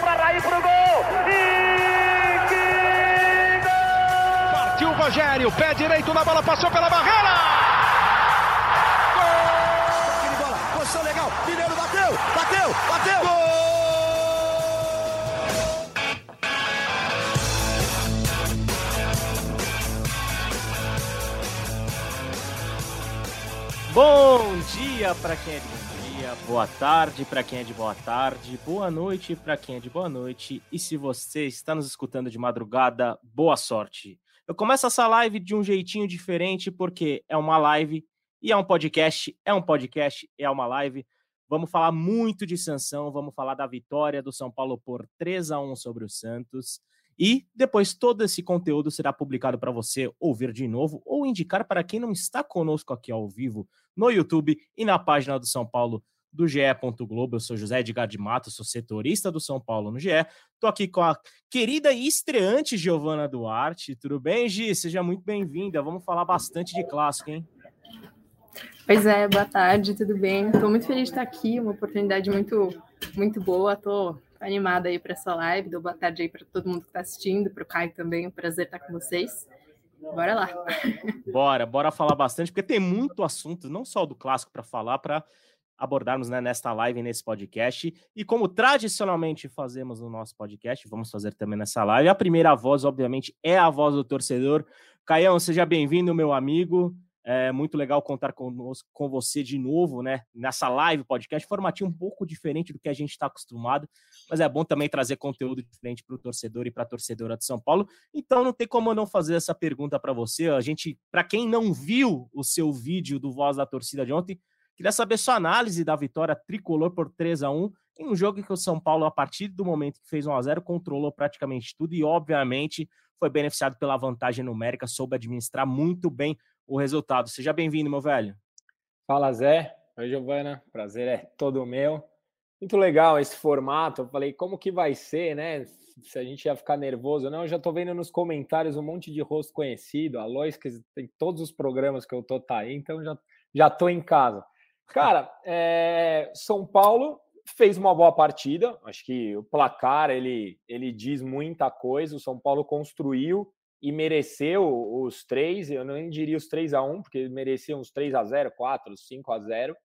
Para Raí pro gol. E que gol! Partiu o Rogério, pé direito na bola, passou pela barreira. Gol! bola, posição legal. Mineiro bateu, bateu, bateu. Gol! Bom dia para quem é de boa tarde para quem é de boa tarde, boa noite para quem é de boa noite. E se você está nos escutando de madrugada, boa sorte. Eu começo essa live de um jeitinho diferente porque é uma live e é um podcast, é um podcast, é uma live. Vamos falar muito de sanção, vamos falar da vitória do São Paulo por 3 a 1 sobre o Santos. E depois todo esse conteúdo será publicado para você ouvir de novo ou indicar para quem não está conosco aqui ao vivo no YouTube e na página do São Paulo do GE. Globo. Eu sou José Edgar de Matos, sou setorista do São Paulo no GE. Estou aqui com a querida e estreante Giovana Duarte. Tudo bem, Gi? Seja muito bem-vinda. Vamos falar bastante de clássico, hein? Pois é, boa tarde, tudo bem? Estou muito feliz de estar aqui, uma oportunidade muito, muito boa. Estou animada aí para essa live. Dou boa tarde aí para todo mundo que está assistindo, para o Caio também. Um prazer estar com vocês. Bora lá. Bora, bora falar bastante, porque tem muito assunto, não só do clássico para falar, para abordarmos né, nesta live, nesse podcast. E como tradicionalmente fazemos no nosso podcast, vamos fazer também nessa live. A primeira voz, obviamente, é a voz do torcedor. Caião, seja bem-vindo, meu amigo. É muito legal contar conosco, com você de novo, né? Nessa live podcast, formatinho um pouco diferente do que a gente está acostumado, mas é bom também trazer conteúdo diferente para o torcedor e para a torcedora de São Paulo. Então não tem como eu não fazer essa pergunta para você. A gente, para quem não viu o seu vídeo do Voz da Torcida de ontem, queria saber sua análise da vitória tricolor por 3 a 1 em um jogo em que o São Paulo, a partir do momento que fez 1 a 0 controlou praticamente tudo e, obviamente, foi beneficiado pela vantagem numérica, soube administrar muito bem o resultado. Seja bem-vindo, meu velho. Fala, Zé. Oi, Giovana. Prazer é todo meu. Muito legal esse formato. Eu falei, como que vai ser, né? Se a gente ia ficar nervoso. Não, eu já tô vendo nos comentários um monte de rosto conhecido. A Lois, que tem todos os programas que eu tô tá aí, então já, já tô em casa. Cara, é... São Paulo fez uma boa partida. Acho que o placar ele, ele diz muita coisa. O São Paulo construiu e mereceu os três, eu nem diria os 3 a 1 porque mereciam uns 3 a 0 4, 5 a 0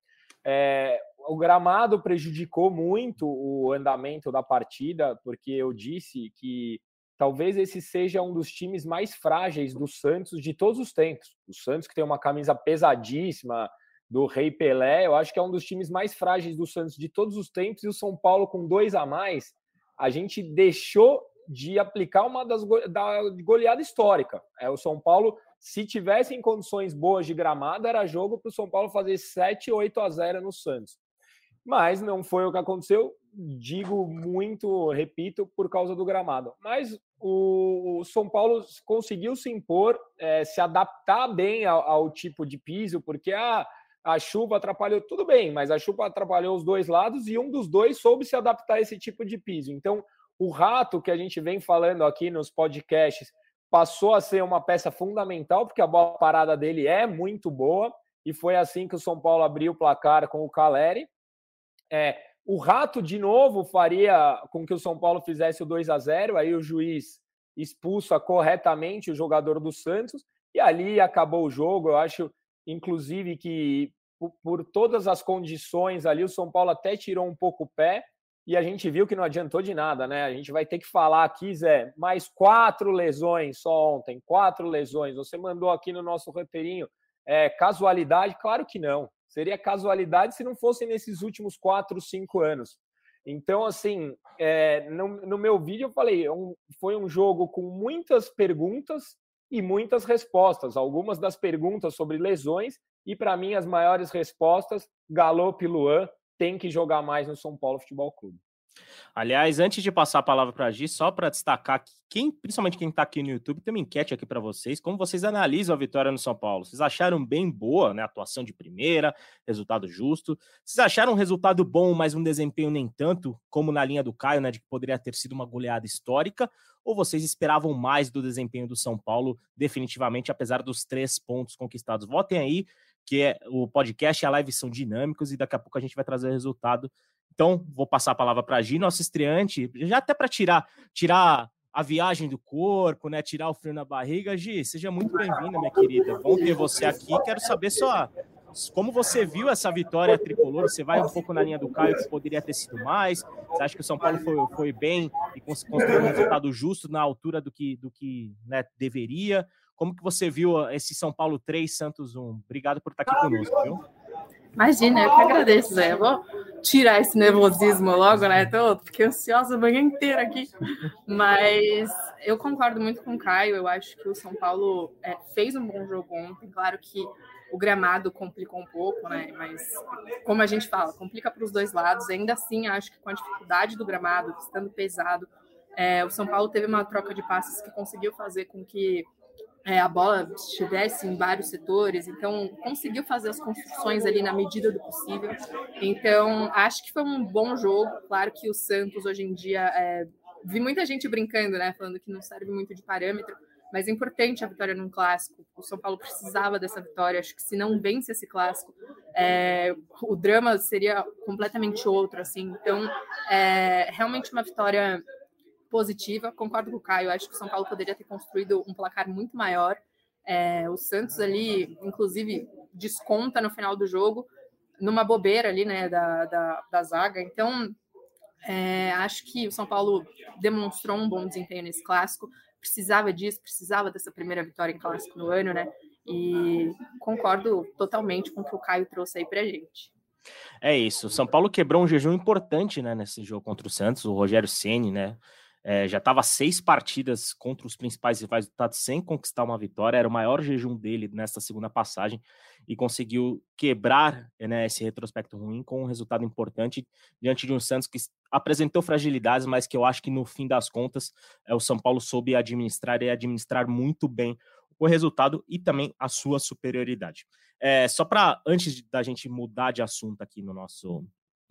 é, O gramado prejudicou muito o andamento da partida, porque eu disse que talvez esse seja um dos times mais frágeis do Santos de todos os tempos. O Santos, que tem uma camisa pesadíssima do Rei Pelé, eu acho que é um dos times mais frágeis do Santos de todos os tempos, e o São Paulo, com dois a mais, a gente deixou de aplicar uma das da goleada histórica. É o São Paulo, se tivesse em condições boas de gramado, era jogo para o São Paulo fazer 7, 8 a 0 no Santos. Mas não foi o que aconteceu, digo muito, repito, por causa do gramado. Mas o São Paulo conseguiu se impor, é, se adaptar bem ao, ao, tipo de piso, porque a, a chuva atrapalhou, tudo bem, mas a chuva atrapalhou os dois lados e um dos dois soube se adaptar a esse tipo de piso. Então, o Rato, que a gente vem falando aqui nos podcasts, passou a ser uma peça fundamental, porque a bola parada dele é muito boa, e foi assim que o São Paulo abriu o placar com o Caleri. É, o Rato, de novo, faria com que o São Paulo fizesse o 2 a 0 aí o juiz expulsa corretamente o jogador do Santos, e ali acabou o jogo. Eu acho, inclusive, que por, por todas as condições ali, o São Paulo até tirou um pouco o pé, e a gente viu que não adiantou de nada, né? A gente vai ter que falar aqui, Zé, mais quatro lesões só ontem, quatro lesões. Você mandou aqui no nosso roteirinho é, casualidade? Claro que não. Seria casualidade se não fossem nesses últimos quatro, cinco anos. Então, assim, é, no, no, meu vídeo eu falei, é um, foi um jogo com muitas perguntas e muitas respostas. Algumas das perguntas sobre lesões e, para mim, as maiores respostas, Galope Luan, tem que jogar mais no São Paulo Futebol Clube. Aliás, antes de passar a palavra para a Gi, só para destacar que quem, principalmente quem está aqui no YouTube, tem uma enquete aqui para vocês. Como vocês analisam a vitória no São Paulo? Vocês acharam bem boa, né? Atuação de primeira, resultado justo. Vocês acharam um resultado bom, mas um desempenho nem tanto, como na linha do Caio, né? De que poderia ter sido uma goleada histórica? Ou vocês esperavam mais do desempenho do São Paulo, definitivamente, apesar dos três pontos conquistados? Votem aí que é, o podcast e a live são dinâmicos e daqui a pouco a gente vai trazer o resultado. Então, vou passar a palavra para a Gi, nosso estreante, já até para tirar, tirar a viagem do corpo, né? Tirar o frio na barriga. Gi, seja muito bem-vinda, minha querida. Bom ter você aqui. Quero saber só como você viu essa vitória tricolor? Você vai um pouco na linha do Caio, que poderia ter sido mais? Você acha que o São Paulo foi, foi bem e construiu um resultado justo na altura do que, do que né, deveria? Como que você viu esse São Paulo 3, Santos 1? Obrigado por estar aqui conosco, viu? Imagina, eu que agradeço, Zé. Eu vou tirar esse nervosismo logo, né? Tô, fiquei ansiosa a manhã inteira aqui. Mas eu concordo muito com o Caio. Eu acho que o São Paulo é, fez um bom jogo ontem. Claro que o gramado complicou um pouco, né? Mas, como a gente fala, complica para os dois lados. Ainda assim, acho que com a dificuldade do gramado, estando pesado, é, o São Paulo teve uma troca de passes que conseguiu fazer com que é, a bola estivesse em vários setores, então conseguiu fazer as construções ali na medida do possível. Então, acho que foi um bom jogo. Claro que o Santos hoje em dia é, vi muita gente brincando, né? Falando que não serve muito de parâmetro, mas é importante a vitória num clássico. O São Paulo precisava dessa vitória. Acho que se não vence esse clássico, é, o drama seria completamente outro, assim. Então, é realmente uma vitória positiva. Concordo com o Caio, acho que o São Paulo poderia ter construído um placar muito maior. É, o Santos ali, inclusive, desconta no final do jogo, numa bobeira ali, né, da, da, da zaga. Então, é, acho que o São Paulo demonstrou um bom desempenho nesse clássico. Precisava disso, precisava dessa primeira vitória em clássico no ano, né? E concordo totalmente com o que o Caio trouxe aí pra gente. É isso. O São Paulo quebrou um jejum importante, né, nesse jogo contra o Santos. O Rogério Ceni, né, é, já estava seis partidas contra os principais rivais do Estado sem conquistar uma vitória, era o maior jejum dele nesta segunda passagem e conseguiu quebrar né, esse retrospecto ruim com um resultado importante diante de um Santos que apresentou fragilidades, mas que eu acho que no fim das contas é, o São Paulo soube administrar e administrar muito bem o resultado e também a sua superioridade. É, só para antes da gente mudar de assunto aqui no nosso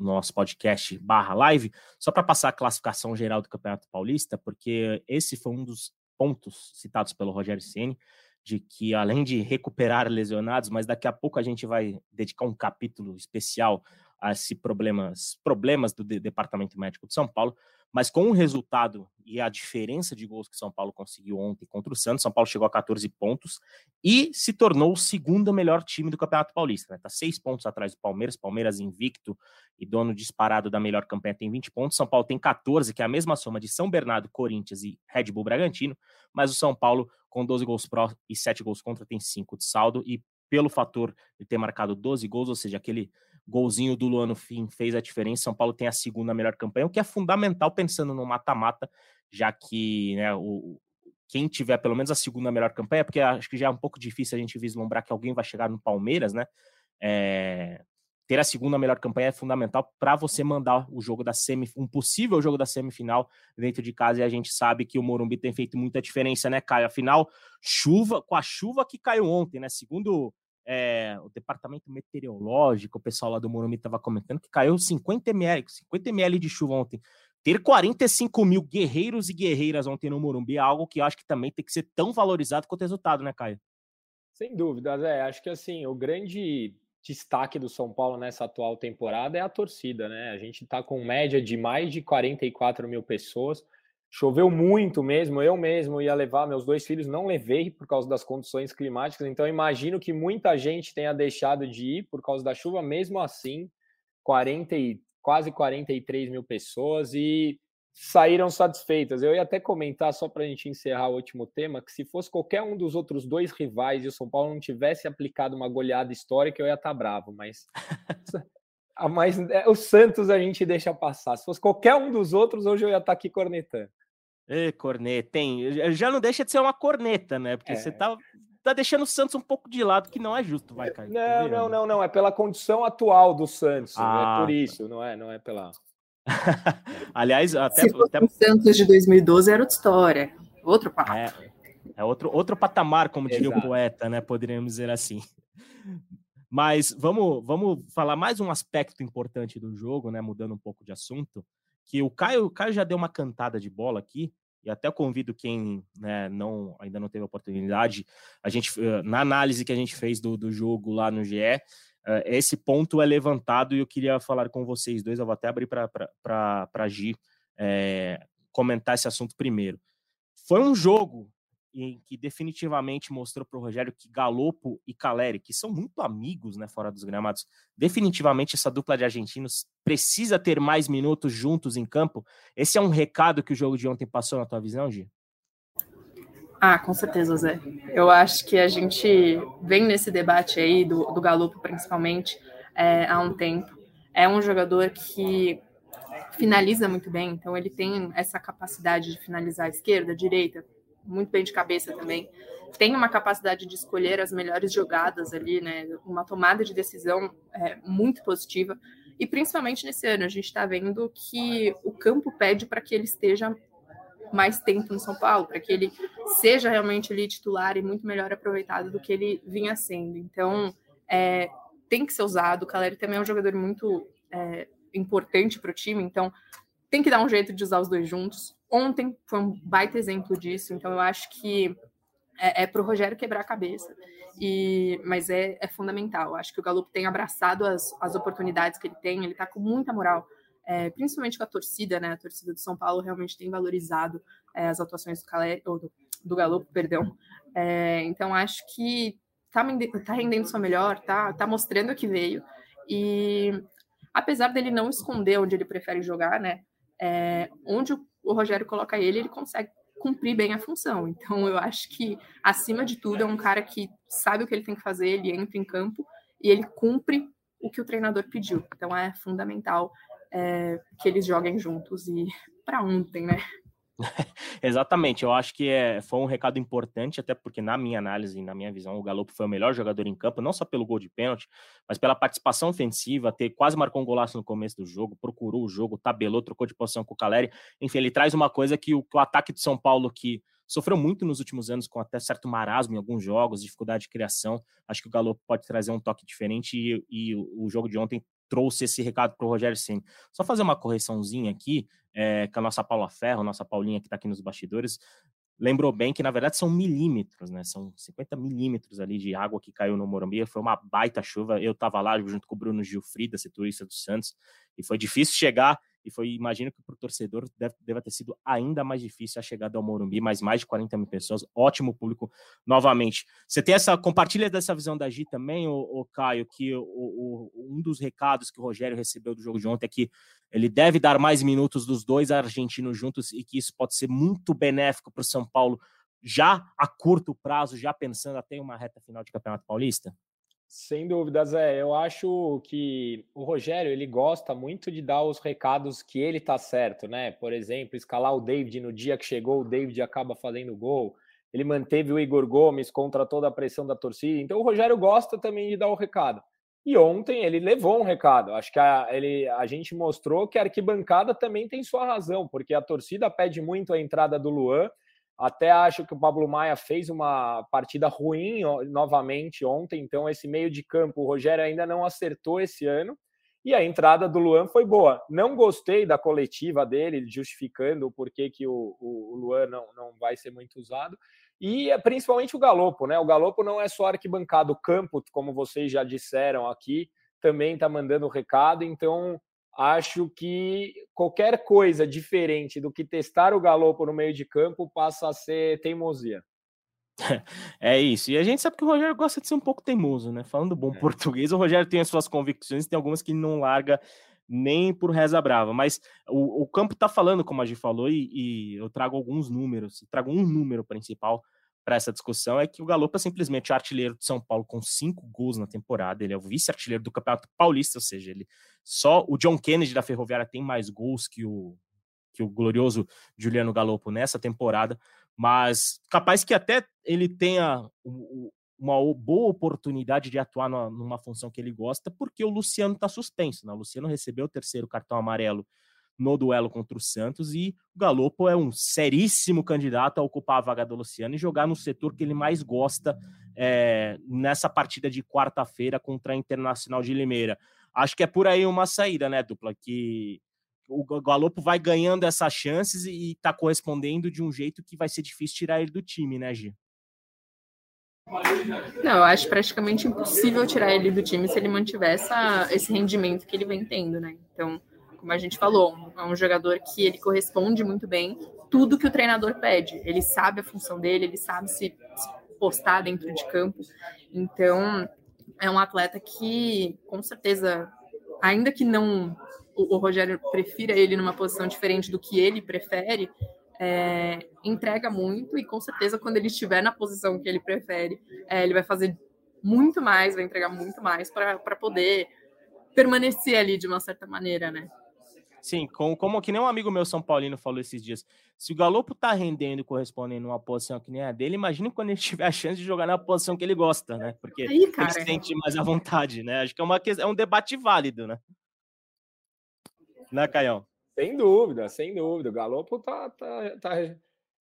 nosso podcast barra live, só para passar a classificação geral do Campeonato Paulista, porque esse foi um dos pontos citados pelo Rogério Ceni de que além de recuperar lesionados, mas daqui a pouco a gente vai dedicar um capítulo especial a esses problemas, problemas do Departamento Médico de São Paulo, mas com o resultado e a diferença de gols que São Paulo conseguiu ontem contra o Santos, São Paulo chegou a 14 pontos e se tornou o segundo melhor time do Campeonato Paulista. Está né? seis pontos atrás do Palmeiras, Palmeiras invicto e dono disparado da melhor campanha tem 20 pontos. São Paulo tem 14, que é a mesma soma de São Bernardo, Corinthians e Red Bull Bragantino, mas o São Paulo, com 12 gols pró e 7 gols contra, tem 5 de saldo e pelo fator de ter marcado 12 gols, ou seja, aquele golzinho do Luano Fim fez a diferença. São Paulo tem a segunda melhor campanha, o que é fundamental pensando no mata-mata, já que né, o, quem tiver pelo menos a segunda melhor campanha, porque acho que já é um pouco difícil a gente vislumbrar que alguém vai chegar no Palmeiras, né? É, ter a segunda melhor campanha é fundamental para você mandar o jogo da semi, um possível jogo da semifinal dentro de casa. E a gente sabe que o Morumbi tem feito muita diferença, né, Caio? Afinal, chuva, com a chuva que caiu ontem, né? Segundo é, o departamento meteorológico, o pessoal lá do Morumbi estava comentando que caiu 50 ml, 50 ml de chuva ontem. Ter 45 mil guerreiros e guerreiras ontem no Morumbi é algo que eu acho que também tem que ser tão valorizado quanto resultado, né, Caio? Sem dúvidas, é. Acho que assim, o grande destaque do São Paulo nessa atual temporada é a torcida, né? A gente está com média de mais de 44 mil pessoas. Choveu muito mesmo, eu mesmo ia levar meus dois filhos, não levei por causa das condições climáticas, então imagino que muita gente tenha deixado de ir por causa da chuva, mesmo assim, 40 e, quase 43 mil pessoas e saíram satisfeitas. Eu ia até comentar, só para a gente encerrar o último tema, que se fosse qualquer um dos outros dois rivais e o São Paulo não tivesse aplicado uma goleada histórica, eu ia estar tá bravo, mas mas é, o Santos a gente deixa passar. Se fosse qualquer um dos outros, hoje eu ia estar tá aqui cornetando. Ê, corneta, tem. Já não deixa de ser uma corneta, né? Porque é. você tá, tá deixando o Santos um pouco de lado, que não é justo, vai, Caio. Não, não, não, não. É pela condição atual do Santos. Ah, é por tá. isso, não é, não é pela. Aliás, até. Se fosse até... o Santos de 2012 era outra história. Outro papo. É, é outro, outro patamar, como diria Exato. o poeta, né? Poderíamos dizer assim. Mas vamos, vamos falar mais um aspecto importante do jogo, né? Mudando um pouco de assunto, que o Caio, o Caio já deu uma cantada de bola aqui, e até convido quem né, não ainda não teve oportunidade, a gente na análise que a gente fez do, do jogo lá no GE, esse ponto é levantado e eu queria falar com vocês dois, eu vou até abrir para a Gi é, comentar esse assunto primeiro. Foi um jogo em que definitivamente mostrou para o Rogério que Galopo e Caleri, que são muito amigos né, fora dos gramados, definitivamente essa dupla de argentinos precisa ter mais minutos juntos em campo. Esse é um recado que o jogo de ontem passou na tua visão, Gi? Ah, com certeza, Zé. Eu acho que a gente vem nesse debate aí do, do Galopo, principalmente, é, há um tempo. É um jogador que finaliza muito bem, então ele tem essa capacidade de finalizar à esquerda, à direita, muito bem de cabeça também. Tem uma capacidade de escolher as melhores jogadas ali, né? Uma tomada de decisão é, muito positiva. E principalmente nesse ano, a gente está vendo que o campo pede para que ele esteja mais tempo no São Paulo, para que ele seja realmente ali titular e muito melhor aproveitado do que ele vinha sendo. Então, é, tem que ser usado. O Caleri também é um jogador muito é, importante para o time, então tem que dar um jeito de usar os dois juntos. Ontem foi um baita exemplo disso, então eu acho que é, é para o Rogério quebrar a cabeça. E, mas é, é fundamental. Acho que o Galo tem abraçado as, as oportunidades que ele tem, ele está com muita moral, é, principalmente com a torcida, né? A torcida do São Paulo realmente tem valorizado é, as atuações do, do, do Galo, perdão. É, então acho que está tá rendendo sua melhor, tá, tá mostrando que veio. E apesar dele não esconder onde ele prefere jogar, né? É, onde o o Rogério coloca ele, ele consegue cumprir bem a função. Então, eu acho que, acima de tudo, é um cara que sabe o que ele tem que fazer, ele entra em campo e ele cumpre o que o treinador pediu. Então, é fundamental é, que eles joguem juntos e para ontem, né? Exatamente, eu acho que é, foi um recado importante, até porque, na minha análise, na minha visão, o Galo foi o melhor jogador em campo, não só pelo gol de pênalti, mas pela participação ofensiva, ter quase marcou um golaço no começo do jogo, procurou o jogo, tabelou, trocou de posição com o Caleri. Enfim, ele traz uma coisa que o, o ataque de São Paulo, que sofreu muito nos últimos anos com até certo marasmo em alguns jogos, dificuldade de criação. Acho que o Galo pode trazer um toque diferente e, e o jogo de ontem trouxe esse recado para o Rogério Senna. Só fazer uma correçãozinha aqui, é, com a nossa Paula Ferro, nossa Paulinha que está aqui nos bastidores, lembrou bem que na verdade são milímetros, né? São 50 milímetros ali de água que caiu no Morumbi. Foi uma baita chuva. Eu estava lá junto com o Bruno Gilfrida, setorista do Santos, e foi difícil chegar e foi, imagino que para o torcedor deve, deve, ter sido ainda mais difícil a chegada ao Morumbi, mas mais de 40 mil pessoas, ótimo público novamente. Você tem essa, compartilha dessa visão da Gi também, o, o Caio, que o, o, um dos recados que o Rogério recebeu do jogo de ontem é que ele deve dar mais minutos dos dois argentinos juntos e que isso pode ser muito benéfico para o São Paulo já a curto prazo, já pensando até uma reta final de Campeonato Paulista? Sem dúvidas, é. Eu acho que o Rogério ele gosta muito de dar os recados que ele tá certo, né? Por exemplo, escalar o David no dia que chegou, o David acaba fazendo gol. Ele manteve o Igor Gomes contra toda a pressão da torcida. Então o Rogério gosta também de dar o recado. E ontem ele levou um recado. Acho que a, ele, a gente mostrou que a arquibancada também tem sua razão, porque a torcida pede muito a entrada do Luan até acho que o Pablo Maia fez uma partida ruim novamente ontem, então esse meio de campo o Rogério ainda não acertou esse ano. E a entrada do Luan foi boa. Não gostei da coletiva dele, justificando o porquê que o, o, Luan não, não vai ser muito usado. E é principalmente o Galopo, né? O Galopo não é só arquibancado, o campo, como vocês já disseram aqui, também está mandando recado. Então, acho que qualquer coisa diferente do que testar o Galopo no meio de campo passa a ser teimosia. É isso. E a gente sabe que o Rogério gosta de ser um pouco teimoso, né? Falando bom é. português, o Rogério tem as suas convicções, tem algumas que não larga nem por reza brava. Mas o, o campo tá falando, como a gente falou, e, e eu trago alguns números, trago um número principal para essa discussão é que o Galo é simplesmente artilheiro de São Paulo com cinco gols na temporada. Ele é o vice-artilheiro do Campeonato Paulista, ou seja, ele só o John Kennedy da Ferroviária tem mais gols que o que o glorioso Juliano Galopo nessa temporada, mas capaz que até ele tenha uma boa oportunidade de atuar numa função que ele gosta, porque o Luciano está suspenso. Né? O Luciano recebeu o terceiro cartão amarelo no duelo contra o Santos e o Galopo é um seríssimo candidato a ocupar a vaga do Luciano e jogar no setor que ele mais gosta é, nessa partida de quarta-feira contra a Internacional de Limeira. Acho que é por aí uma saída, né, dupla? Que o Galopo vai ganhando essas chances e está correspondendo de um jeito que vai ser difícil tirar ele do time, né, Gi? Não, eu acho praticamente impossível tirar ele do time se ele mantiver essa, esse rendimento que ele vem tendo, né? Então, como a gente falou, é um jogador que ele corresponde muito bem tudo que o treinador pede. Ele sabe a função dele, ele sabe se, se postar dentro de campo. Então, é um atleta que, com certeza, ainda que não o, o Rogério prefira ele numa posição diferente do que ele prefere, é, entrega muito e com certeza quando ele estiver na posição que ele prefere, é, ele vai fazer muito mais, vai entregar muito mais para poder permanecer ali de uma certa maneira, né? Sim, com, como que nem um amigo meu São Paulino falou esses dias. Se o Galopo tá rendendo e correspondendo numa posição que nem a dele, imagine quando ele tiver a chance de jogar na posição que ele gosta, né? Porque Aí, ele se sente mais à vontade, né? Acho que é, uma, é um debate válido, né? Né, Caião? Sem dúvida, sem dúvida. O Galopo tá. tá, tá...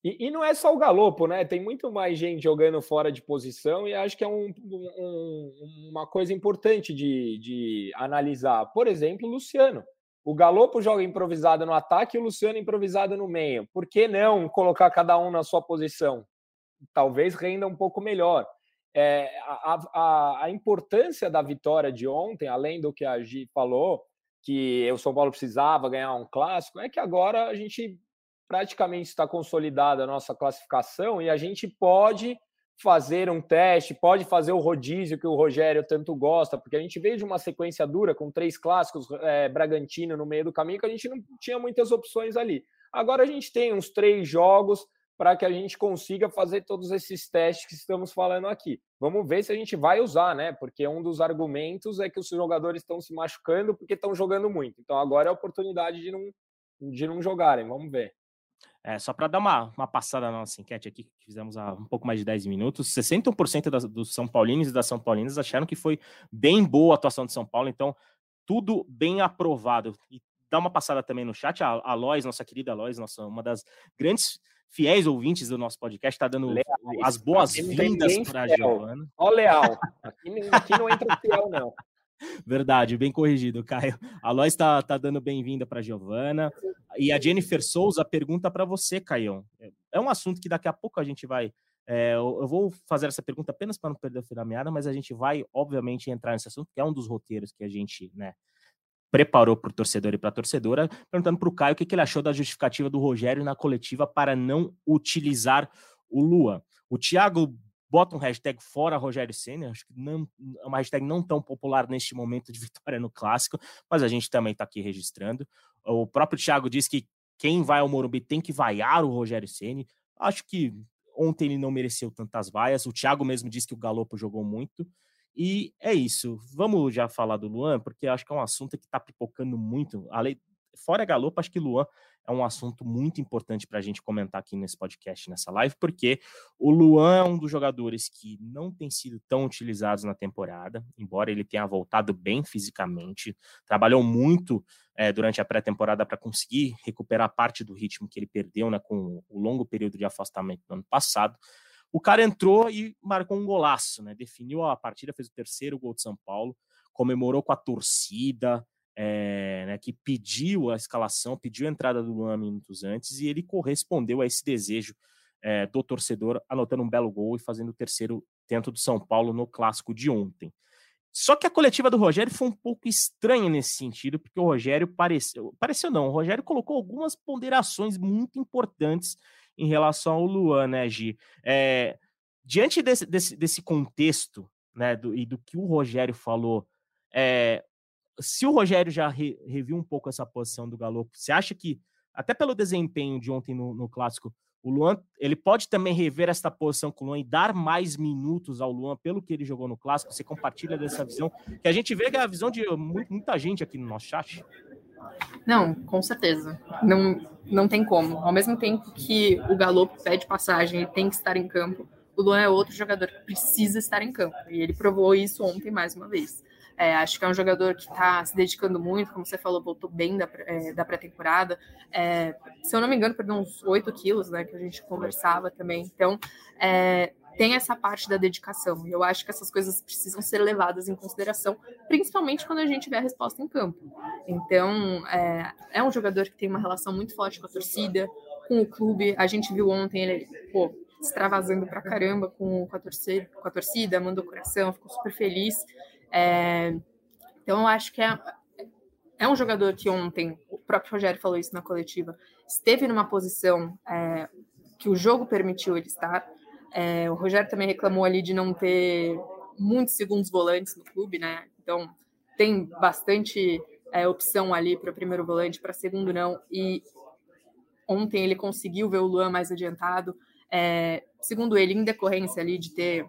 E, e, não é só o Galopo, né? Tem muito mais gente jogando fora de posição e acho que é um, um, uma coisa importante de, de analisar. Por exemplo, o Luciano. O Galopo joga improvisado no ataque e o Luciano improvisado no meio. Por que não colocar cada um na sua posição? Talvez renda um pouco melhor. É, a, a, a importância da vitória de ontem, além do que a Gi falou, que o São Paulo precisava ganhar um clássico, é que agora a gente praticamente está consolidada a nossa classificação e a gente pode fazer um teste, pode fazer o rodízio que o Rogério tanto gosta, porque a gente veio de uma sequência dura com três clássicos, é, Bragantino no meio do caminho, que a gente não tinha muitas opções ali. Agora a gente tem uns três jogos para que a gente consiga fazer todos esses testes que estamos falando aqui. Vamos ver se a gente vai usar, né? Porque um dos argumentos é que os jogadores estão se machucando porque estão jogando muito. Então agora é a oportunidade de não, de não jogarem. Vamos ver. É, só para dar uma, uma passada na nossa enquete aqui, que fizemos há um pouco mais de 10 minutos, 61% das, dos São Paulinos e das São Paulinas acharam que foi bem boa a atuação de São Paulo, então tudo bem aprovado. E dá uma passada também no chat, a, a Lois, nossa querida Lois, nossa, uma das grandes fiéis ouvintes do nosso podcast, está dando Leais. as boas-vindas para a Giovana. Ó, Leal. Aqui, aqui não entra fiel, não. Verdade, bem corrigido, Caio. A Lois está tá dando bem-vinda para a Giovana. E a Jennifer Souza pergunta para você, Caio. É um assunto que daqui a pouco a gente vai. É, eu vou fazer essa pergunta apenas para não perder o fio da meada, mas a gente vai, obviamente, entrar nesse assunto, que é um dos roteiros que a gente né, preparou para o torcedor e para a torcedora, perguntando para o Caio o que, que, ele achou da justificativa do Rogério na coletiva para não utilizar o Lua. O Thiago bota um hashtag fora Rogério Senna, acho que não, é uma hashtag não tão popular neste momento de vitória no Clássico, mas a gente também está aqui registrando. O próprio Thiago diz que quem vai ao Morumbi tem que vaiar o Rogério Ceni. Acho que ontem ele não mereceu tantas vaias. O Thiago mesmo disse que o Galopo jogou muito. E é isso. Vamos já falar do Luan, porque acho que é um assunto que está pipocando muito. Além, fora Galopo, acho que Luan é um assunto muito importante para a gente comentar aqui nesse podcast, nessa live, porque o Luan é um dos jogadores que não tem sido tão utilizados na temporada, embora ele tenha voltado bem fisicamente, trabalhou muito é, durante a pré-temporada para conseguir recuperar parte do ritmo que ele perdeu né, com o longo período de afastamento do ano passado. O cara entrou e marcou um golaço, né? Definiu a partida, fez o terceiro gol de São Paulo, comemorou com a torcida, é, né, que pediu a escalação, pediu a entrada do Luan minutos antes, e ele correspondeu a esse desejo é, do torcedor, anotando um belo gol e fazendo o terceiro tento do São Paulo no clássico de ontem. Só que a coletiva do Rogério foi um pouco estranha nesse sentido, porque o Rogério pareceu. Pareceu não, o Rogério colocou algumas ponderações muito importantes em relação ao Luan, né, Gi? É, diante desse, desse, desse contexto, né, do, e do que o Rogério falou, é, se o Rogério já re, reviu um pouco essa posição do Galo, você acha que, até pelo desempenho de ontem no, no Clássico, o Luan, ele pode também rever essa posição com o Luan e dar mais minutos ao Luan pelo que ele jogou no Clássico? Você compartilha dessa visão? Que a gente vê que é a visão de muita gente aqui no nosso chat. Não, com certeza. Não, não tem como. Ao mesmo tempo que o Galo pede passagem e tem que estar em campo, o Luan é outro jogador que precisa estar em campo. E ele provou isso ontem mais uma vez. É, acho que é um jogador que está se dedicando muito, como você falou, voltou bem da, é, da pré-temporada. É, se eu não me engano, perdeu uns 8 quilos, né? Que a gente conversava também. Então, é, tem essa parte da dedicação. E eu acho que essas coisas precisam ser levadas em consideração, principalmente quando a gente vê a resposta em campo. Então, é, é um jogador que tem uma relação muito forte com a torcida, com o clube. A gente viu ontem ele, pô, extravasando pra caramba com, com, a, torcida, com a torcida, mandou coração, ficou super feliz. É, então, eu acho que é, é um jogador que ontem, o próprio Rogério falou isso na coletiva, esteve numa posição é, que o jogo permitiu ele estar. É, o Rogério também reclamou ali de não ter muitos segundos volantes no clube, né? Então, tem bastante é, opção ali para primeiro volante, para segundo não. E ontem ele conseguiu ver o Luan mais adiantado. É, segundo ele, em decorrência ali de ter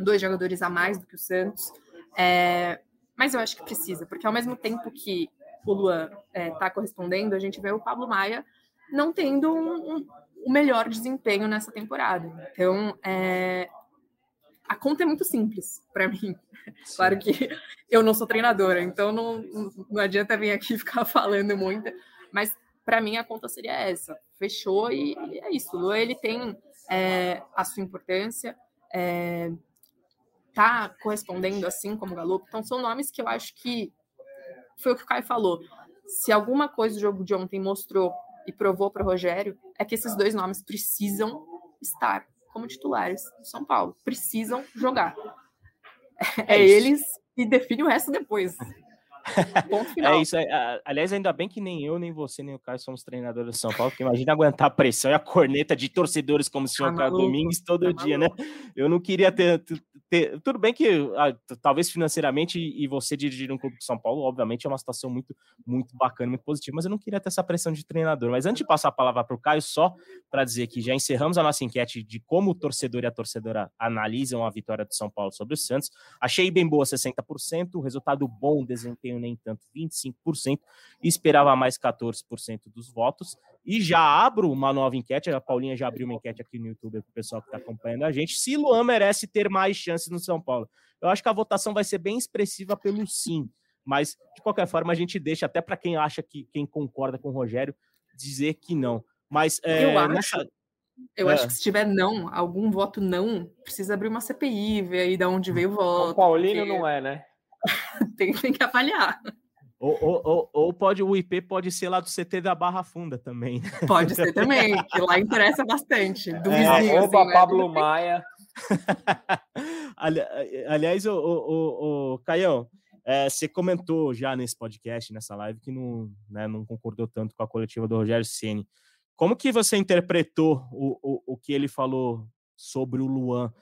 dois jogadores a mais do que o Santos. É, mas eu acho que precisa, porque ao mesmo tempo que o Luan está é, correspondendo, a gente vê o Pablo Maia não tendo um, um, o melhor desempenho nessa temporada. Então, é, a conta é muito simples para mim. Sim. Claro que eu não sou treinadora, então não, não adianta vir aqui ficar falando muito, mas para mim a conta seria essa. Fechou e, e é isso. O Luan, ele tem é, a sua importância, é, tá correspondendo assim como o Galo. Então são nomes que eu acho que foi o que o Caio falou. Se alguma coisa do jogo de ontem mostrou e provou para o Rogério, é que esses dois nomes precisam estar como titulares do São Paulo. Precisam jogar. É, é eles e define o resto depois. É isso. É, aliás, ainda bem que nem eu, nem você, nem o Caio somos treinadores do São Paulo, porque imagina aguentar a pressão e a corneta de torcedores como o senhor tá Caio Domingues todo tá dia, né? Eu não queria ter, ter. Tudo bem que ah, talvez financeiramente e você dirigir um clube de São Paulo, obviamente, é uma situação muito, muito bacana, muito positiva, mas eu não queria ter essa pressão de treinador. Mas antes de passar a palavra para o Caio, só para dizer que já encerramos a nossa enquete de como o torcedor e a torcedora analisam a vitória do São Paulo sobre o Santos. Achei bem boa 60%, resultado bom, desempenho nem tanto 25%, e esperava mais 14% dos votos. E já abro uma nova enquete, a Paulinha já abriu uma enquete aqui no YouTube para o pessoal que está acompanhando a gente, se Luan merece ter mais chances no São Paulo. Eu acho que a votação vai ser bem expressiva pelo sim, mas de qualquer forma a gente deixa até para quem acha que quem concorda com o Rogério dizer que não. Mas é, eu acho, nessa... eu é. acho que se tiver não, algum voto não, precisa abrir uma CPI, ver aí de onde veio o voto. O Paulino porque... não é, né? tem, tem que avaliar. Ou, ou, ou, ou, pode o IP pode ser lá do CT da Barra Funda também. Pode ser também, que lá interessa bastante. Do é, vizinho, opa, assim, né? Pablo né? Maia. Ali, aliás, o, o, o, Caião, é, você comentou já nesse podcast, nessa live, que não, né, não concordou tanto com a coletiva do Rogério Ceni. Como que você interpretou o, o, o que ele falou sobre o Luan?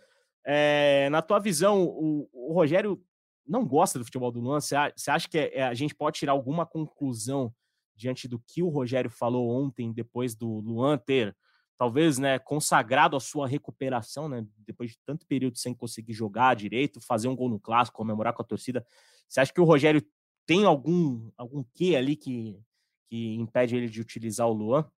É, na tua visão, o, o Rogério não gosta do futebol do Luan, você acha que é, a gente pode tirar alguma conclusão diante do que o Rogério falou ontem, depois do Luan ter, talvez, né, consagrado a sua recuperação, né, depois de tanto período sem conseguir jogar direito, fazer um gol no clássico, comemorar com a torcida. Você acha que o Rogério tem algum algum quê ali que, que impede ele de utilizar o Luan?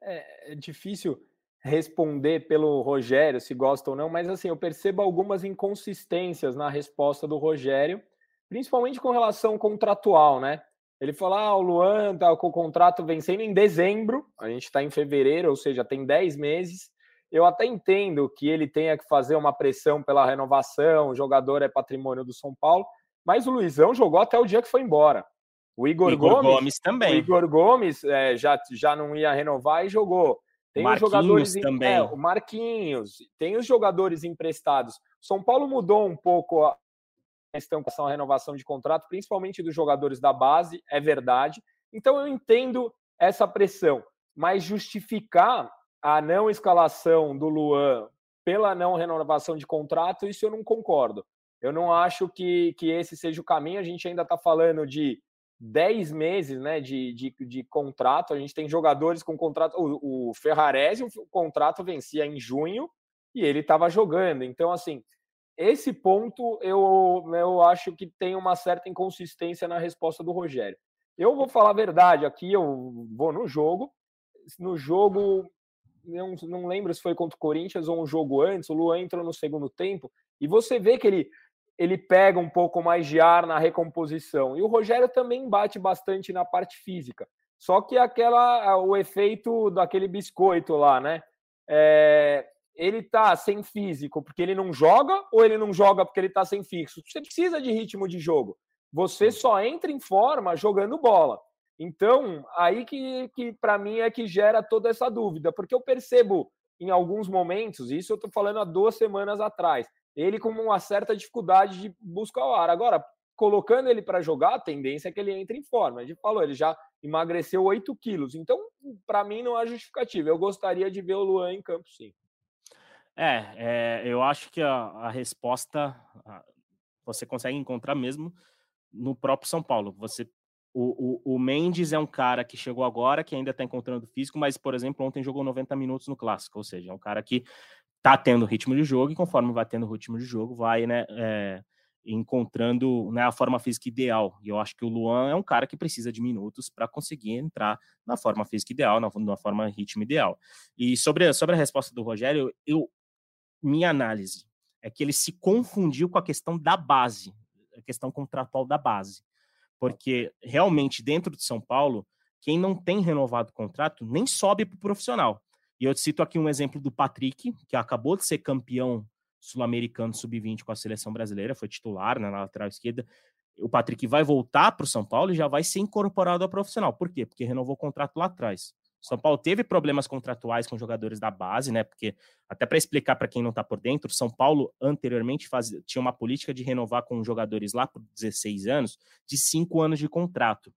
É, é difícil responder pelo Rogério, se gosta ou não, mas assim, eu percebo algumas inconsistências na resposta do Rogério, principalmente com relação contratual, né? Ele falou: ah, o Luan tá com o contrato vencendo em dezembro, a gente está em fevereiro, ou seja, tem 10 meses. Eu até entendo que ele tenha que fazer uma pressão pela renovação, o jogador é patrimônio do São Paulo, mas o Luizão jogou até o dia que foi embora. O Igor, Igor Gomes, Gomes, também. O Igor Gomes é, já, já não ia renovar e jogou. Tem os jogadores também. É, o Marquinhos, tem os jogadores emprestados. São Paulo mudou um pouco a questão com a renovação de contrato, principalmente dos jogadores da base, é verdade. Então eu entendo essa pressão, mas justificar a não escalação do Luan pela não renovação de contrato, isso eu não concordo. Eu não acho que, que esse seja o caminho. A gente ainda está falando de 10 meses né, de, de, de, contrato. A gente tem jogadores com contrato. O, o Ferrarese, o contrato vencia em junho e ele estava jogando. Então, assim, esse ponto eu, eu acho que tem uma certa inconsistência na resposta do Rogério. Eu vou falar a verdade aqui, eu vou no jogo. No jogo, não, não lembro se foi contra o Corinthians ou um jogo antes, o Luan entrou no segundo tempo, e você vê que ele ele pega um pouco mais de ar na recomposição. E o Rogério também bate bastante na parte física. Só que aquela o efeito daquele biscoito lá, né? É, ele tá sem físico porque ele não joga ou ele não joga porque ele tá sem fixo? Você precisa de ritmo de jogo. você só entra em forma jogando bola. Então, aí que, que para mim é que gera toda essa dúvida, porque eu percebo em alguns momentos, isso eu estou falando há duas semanas atrás, ele com uma certa dificuldade de busca ao ar. Agora, colocando ele para jogar, a tendência é que ele entre em forma. A gente falou, ele já emagreceu 8 quilos. Então, para mim, não há justificativa. Eu gostaria de ver o Luan em campo, sim. É, é eu acho que a, a resposta você consegue encontrar mesmo no próprio São Paulo. Você o, o, o, Mendes é um cara que chegou agora, que ainda está encontrando físico, mas, por exemplo, ontem jogou 90 minutos no clássico, ou seja, é um cara que está tendo ritmo de jogo e conforme vai tendo ritmo de jogo, vai né, é, encontrando né, a forma física ideal. E eu acho que o Luan é um cara que precisa de minutos para conseguir entrar na forma física ideal, na, na forma ritmo ideal. E sobre, sobre a resposta do Rogério, eu, minha análise é que ele se confundiu com a questão da base, a questão contratual da base porque realmente dentro de São Paulo, quem não tem renovado o contrato nem sobe para o profissional. E eu cito aqui um exemplo do Patrick, que acabou de ser campeão sul-americano sub-20 com a seleção brasileira, foi titular né, na lateral esquerda. O Patrick vai voltar para o São Paulo e já vai ser incorporado ao profissional. Por quê? Porque renovou o contrato lá atrás. São Paulo teve problemas contratuais com jogadores da base, né? Porque, até para explicar para quem não está por dentro, São Paulo anteriormente fazia, tinha uma política de renovar com jogadores lá por 16 anos, de 5 anos de contrato.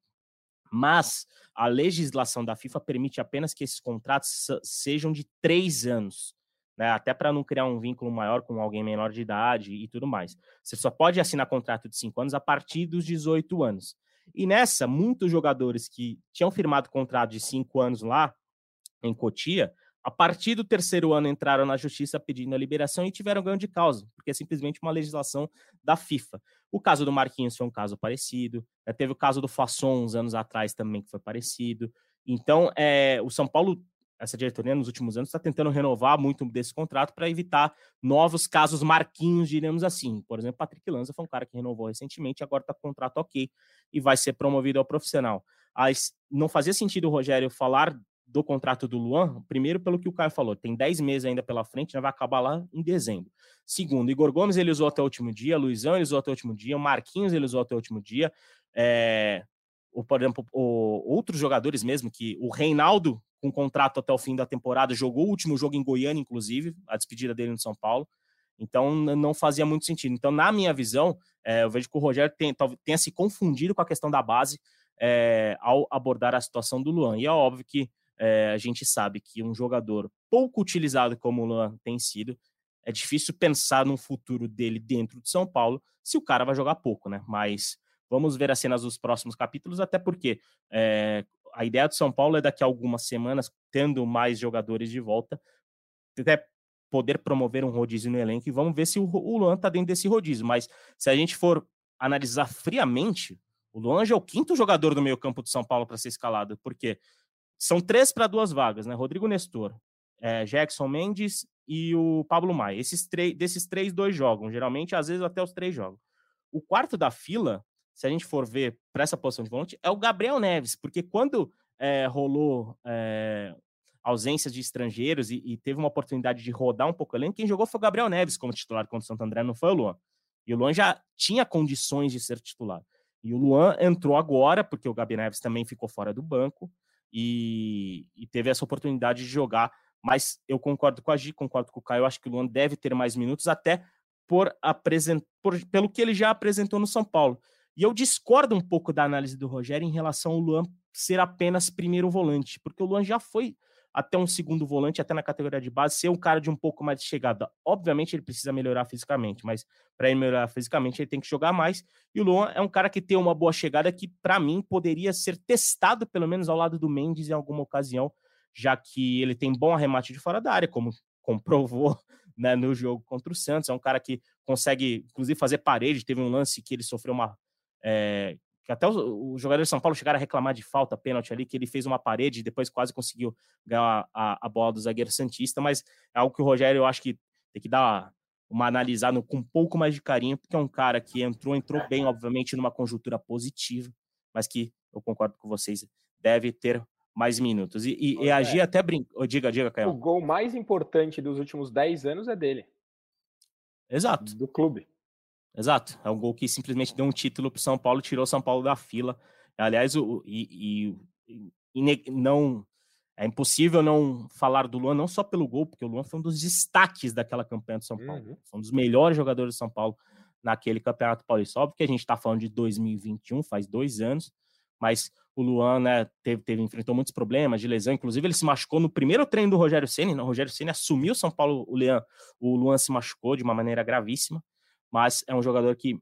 Mas a legislação da FIFA permite apenas que esses contratos sejam de 3 anos. Né, até para não criar um vínculo maior com alguém menor de idade e tudo mais. Você só pode assinar contrato de 5 anos a partir dos 18 anos. E nessa, muitos jogadores que tinham firmado contrato de cinco anos lá em Cotia, a partir do terceiro ano entraram na justiça pedindo a liberação e tiveram ganho de causa, porque é simplesmente uma legislação da FIFA. O caso do Marquinhos foi um caso parecido, né? teve o caso do Fasson uns anos atrás também que foi parecido. Então, é, o São Paulo essa diretoria nos últimos anos está tentando renovar muito desse contrato para evitar novos casos marquinhos, diremos assim. Por exemplo, Patrick Lanza foi um cara que renovou recentemente, agora está com contrato ok e vai ser promovido ao profissional. Mas não fazia sentido o Rogério falar do contrato do Luan, primeiro pelo que o Caio falou, tem 10 meses ainda pela frente, já vai acabar lá em dezembro. Segundo, Igor Gomes ele usou até o último dia, Luizão ele usou até o último dia, Marquinhos ele usou até o último dia, é, por exemplo, o, outros jogadores mesmo, que o Reinaldo, com contrato até o fim da temporada, jogou o último jogo em Goiânia, inclusive, a despedida dele no São Paulo. Então, não fazia muito sentido. Então, na minha visão, é, eu vejo que o Rogério tem, tenha se confundido com a questão da base é, ao abordar a situação do Luan. E é óbvio que é, a gente sabe que um jogador pouco utilizado como o Luan tem sido, é difícil pensar no futuro dele dentro de São Paulo se o cara vai jogar pouco, né? Mas Vamos ver as cenas dos próximos capítulos, até porque é, a ideia do São Paulo é daqui a algumas semanas, tendo mais jogadores de volta, até poder promover um rodízio no elenco e vamos ver se o, o Luan está dentro desse rodízio. Mas se a gente for analisar friamente, o Luan já é o quinto jogador do meio campo do São Paulo para ser escalado, porque são três para duas vagas, né? Rodrigo Nestor, é, Jackson Mendes e o Pablo Maia. Esses desses três, dois jogam. Geralmente, às vezes, até os três jogam. O quarto da fila se a gente for ver para essa posição de volante, é o Gabriel Neves, porque quando é, rolou é, ausências de estrangeiros e, e, teve uma oportunidade de rodar um pouco além, quem jogou foi o Gabriel Neves como titular contra o Santo André, não foi o Luan. E o Luan já tinha condições de ser titular. E o Luan entrou agora, porque o Gabriel Neves também ficou fora do banco e, e teve essa oportunidade de jogar. Mas eu concordo com a Gi, concordo com o Caio, eu acho que o Luan deve ter mais minutos, até por, apresent... por pelo que ele já apresentou no São Paulo. E eu discordo um pouco da análise do Rogério em relação ao Luan ser apenas primeiro volante, porque o Luan já foi até um segundo volante, até na categoria de base, ser um cara de um pouco mais de chegada. Obviamente ele precisa melhorar fisicamente, mas para ele melhorar fisicamente ele tem que jogar mais. E o Luan é um cara que tem uma boa chegada que, para mim, poderia ser testado, pelo menos ao lado do Mendes em alguma ocasião, já que ele tem bom arremate de fora da área, como comprovou né, no jogo contra o Santos. É um cara que consegue, inclusive, fazer parede. Teve um lance que ele sofreu uma é, que até os, os, jogadores de São Paulo chegaram a reclamar de falta, pênalti ali, que ele fez uma parede e depois quase conseguiu ganhar a, a, bola do zagueiro Santista, mas é algo que o Rogério, eu acho que tem que dar uma analisada com um pouco mais de carinho, porque é um cara que entrou, entrou bem, obviamente, numa conjuntura positiva, mas que eu concordo com vocês, deve ter mais minutos. E, e, e agir até brinca. Diga, diga, Caio. O gol mais importante dos últimos 10 anos é dele. Exato. Do clube. Exato. É um gol que simplesmente deu um título para São Paulo, tirou São Paulo da fila. Aliás, o, e, e, e não é impossível não falar do Luan, não só pelo gol, porque o Luan foi um dos destaques daquela campanha do São Paulo. Uhum. Foi um dos melhores jogadores do São Paulo naquele Campeonato Paulista. Óbvio que a gente está falando de 2021, faz dois anos, mas o Luan né, teve, teve, enfrentou muitos problemas de lesão. Inclusive, ele se machucou no primeiro treino do Rogério Ceni. Né? O Rogério Ceni assumiu o São Paulo, o Leão. O Luan se machucou de uma maneira gravíssima, mas é um jogador que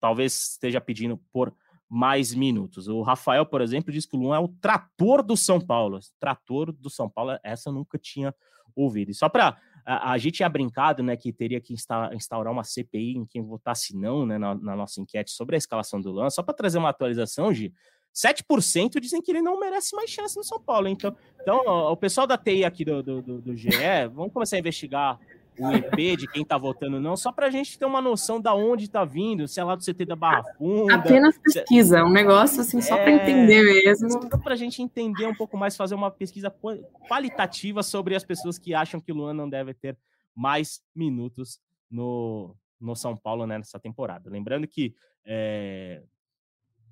talvez esteja pedindo por mais minutos. O Rafael, por exemplo, diz que o Luan é o trator do São Paulo. Trator do São Paulo, essa eu nunca tinha ouvido. E só para a, a, gente tinha brincado, né, que teria que instaurar uma CPI em quem votasse não, né, na, na nossa enquete sobre a escalação do Luan. Só para trazer uma atualização, Gi, 7% dizem que ele não merece mais chance no São Paulo. Então, então o pessoal da TI aqui do, do, do, do GE, vamos começar a investigar o IP de quem tá votando não, só para a gente ter uma noção da onde tá vindo, se é lá do CT da Barra Funda. Apenas pesquisa, é um negócio assim, só é... para entender mesmo. Só para a gente entender um pouco mais, fazer uma pesquisa qualitativa sobre as pessoas que acham que o Luan não deve ter mais minutos no, no São Paulo né, nessa temporada. Lembrando que é,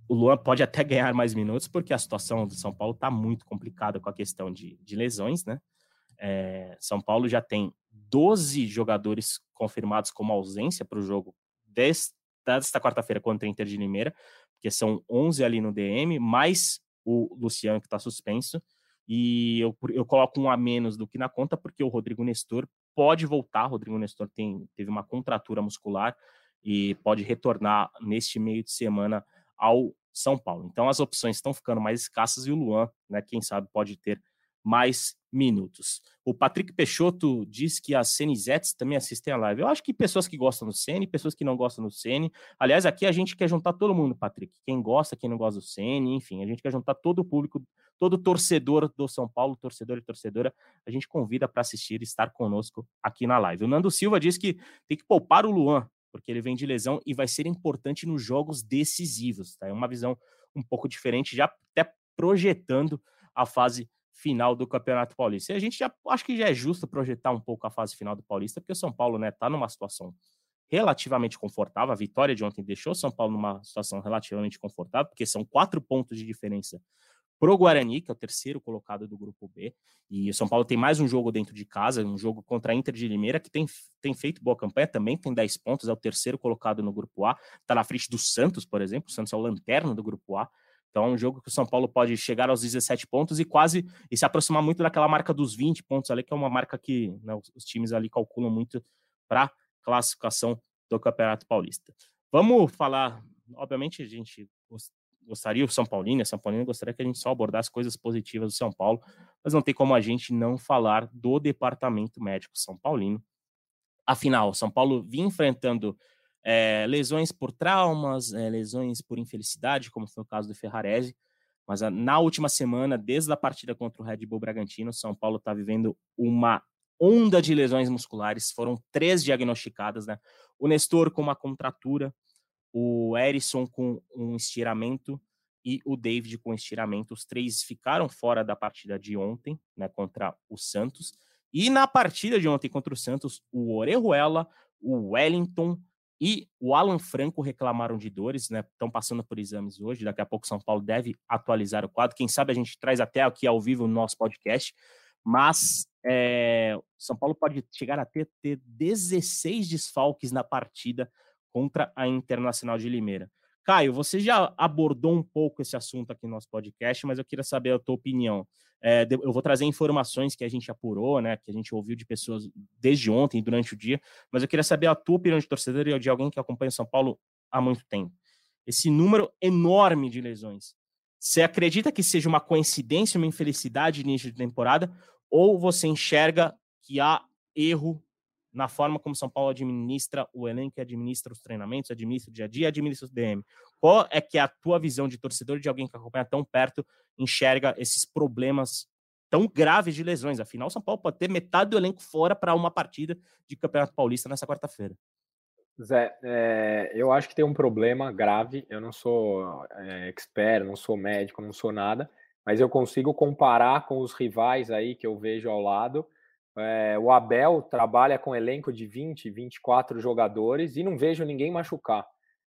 o Luan pode até ganhar mais minutos, porque a situação do São Paulo está muito complicada com a questão de, de lesões, né? É, São Paulo já tem 12 jogadores confirmados como ausência para o jogo desta quarta-feira contra a Inter de Limeira, porque são 11 ali no DM, mais o Luciano que está suspenso, e eu, eu coloco um a menos do que na conta, porque o Rodrigo Nestor pode voltar, o Rodrigo Nestor tem, teve uma contratura muscular e pode retornar neste meio de semana ao São Paulo. Então as opções estão ficando mais escassas e o Luan, né, quem sabe pode ter mais minutos. O Patrick Peixoto diz que as Cenizetes também assistem a live. Eu acho que pessoas que gostam do Ceni, pessoas que não gostam do Ceni. Aliás, aqui a gente quer juntar todo mundo, Patrick. Quem gosta, quem não gosta do Ceni, enfim, a gente quer juntar todo o público, todo torcedor do São Paulo, torcedor e torcedora. A gente convida para assistir e estar conosco aqui na live. O Nando Silva diz que tem que poupar o Luan, porque ele vem de lesão e vai ser importante nos jogos decisivos. Tá? É uma visão um pouco diferente, já até projetando a fase final do Campeonato Paulista. E a gente já acho que já é justo projetar um pouco a fase final do Paulista, porque o São Paulo, né, tá numa situação relativamente confortável. A vitória de ontem deixou o São Paulo numa situação relativamente confortável, porque são quatro pontos de diferença pro Guarani, que é o terceiro colocado do grupo B. E o São Paulo tem mais um jogo dentro de casa, um jogo contra a Inter de Limeira, que tem, tem feito boa campanha, também tem 10 pontos, é o terceiro colocado no grupo A, tá na frente do Santos, por exemplo. O Santos é o lanterna do grupo A. Então é um jogo que o São Paulo pode chegar aos 17 pontos e quase e se aproximar muito daquela marca dos 20 pontos ali, que é uma marca que né, os times ali calculam muito para classificação do Campeonato Paulista. Vamos falar, obviamente a gente gostaria, o São Paulino, a São Paulino gostaria que a gente só abordasse coisas positivas do São Paulo, mas não tem como a gente não falar do departamento médico São Paulino. Afinal, São Paulo vinha enfrentando é, lesões por traumas, é, lesões por infelicidade, como foi o caso do Ferrarese. Mas na última semana, desde a partida contra o Red Bull Bragantino, São Paulo está vivendo uma onda de lesões musculares. Foram três diagnosticadas, né? O Nestor com uma contratura, o Erisson com um estiramento e o David com estiramento. Os três ficaram fora da partida de ontem, né, contra o Santos. E na partida de ontem contra o Santos, o Orejuela, o Wellington, e o Alan Franco reclamaram de dores, né? Estão passando por exames hoje. Daqui a pouco São Paulo deve atualizar o quadro. Quem sabe a gente traz até aqui ao vivo no nosso podcast. Mas é, São Paulo pode chegar a ter, ter 16 desfalques na partida contra a Internacional de Limeira. Caio, você já abordou um pouco esse assunto aqui no nosso podcast, mas eu queria saber a tua opinião. É, eu vou trazer informações que a gente apurou, né, que a gente ouviu de pessoas desde ontem, durante o dia, mas eu queria saber a tua opinião de torcedor e de alguém que acompanha o São Paulo há muito tempo. Esse número enorme de lesões. Você acredita que seja uma coincidência, uma infelicidade de início de temporada, ou você enxerga que há erro na forma como São Paulo administra o elenco, administra os treinamentos, administra o dia a dia, administra o DM. Qual é que é a tua visão de torcedor, de alguém que acompanha tão perto, enxerga esses problemas tão graves de lesões? Afinal, São Paulo pode ter metade do elenco fora para uma partida de Campeonato Paulista nessa quarta-feira. Zé, é, eu acho que tem um problema grave. Eu não sou é, expert, não sou médico, não sou nada, mas eu consigo comparar com os rivais aí que eu vejo ao lado É, o Abel trabalha com elenco de 20, 24 jogadores e não vejo ninguém machucar.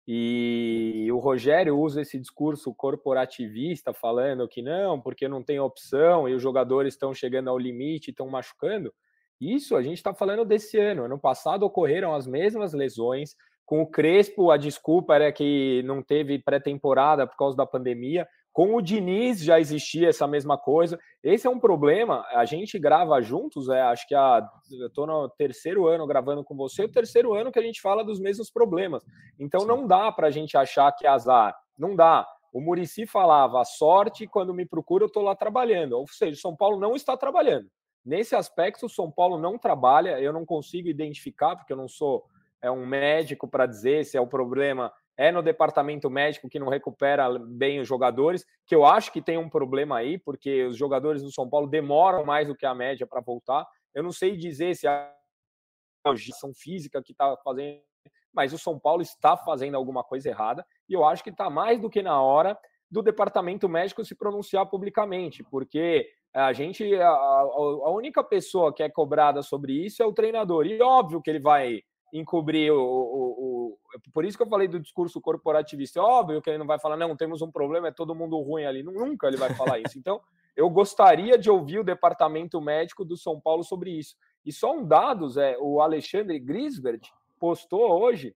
E o Rogério usa esse discurso corporativista, falando que não, porque não tem opção e os jogadores estão chegando ao limite, estão machucando. Isso a gente está falando desse ano. Ano passado ocorreram as mesmas lesões. Com o Crespo, a desculpa era que não teve pré-temporada por causa da pandemia. Com o Diniz já existia essa mesma coisa. Esse é um problema. A gente grava juntos, é, acho que a, eu estou no terceiro ano gravando com você, o terceiro ano que a gente fala dos mesmos problemas. Então não dá para a gente achar que é azar. Não dá. O Murici falava, sorte, quando me procura, eu estou lá trabalhando. Ou seja, São Paulo não está trabalhando. Nesse aspecto, o São Paulo não trabalha, eu não consigo identificar, porque eu não sou é um médico para dizer se é o problema é no departamento médico que não recupera bem os jogadores, que eu acho que tem um problema aí, porque os jogadores do São Paulo demoram mais do que a média para voltar. Eu não sei dizer se a gestão física que está fazendo, mas o São Paulo está fazendo alguma coisa errada, e eu acho que está mais do que na hora do departamento médico se pronunciar publicamente, porque a gente, a, a única pessoa que é cobrada sobre isso é o treinador, e óbvio que ele vai encobrir o, o, o, Por isso que eu falei do discurso corporativista. É óbvio que ele não vai falar, não, temos um problema, é todo mundo ruim ali. Nunca ele vai falar isso. Então, eu gostaria de ouvir o departamento médico do São Paulo sobre isso. E só um dado, é o Alexandre Grisbert postou hoje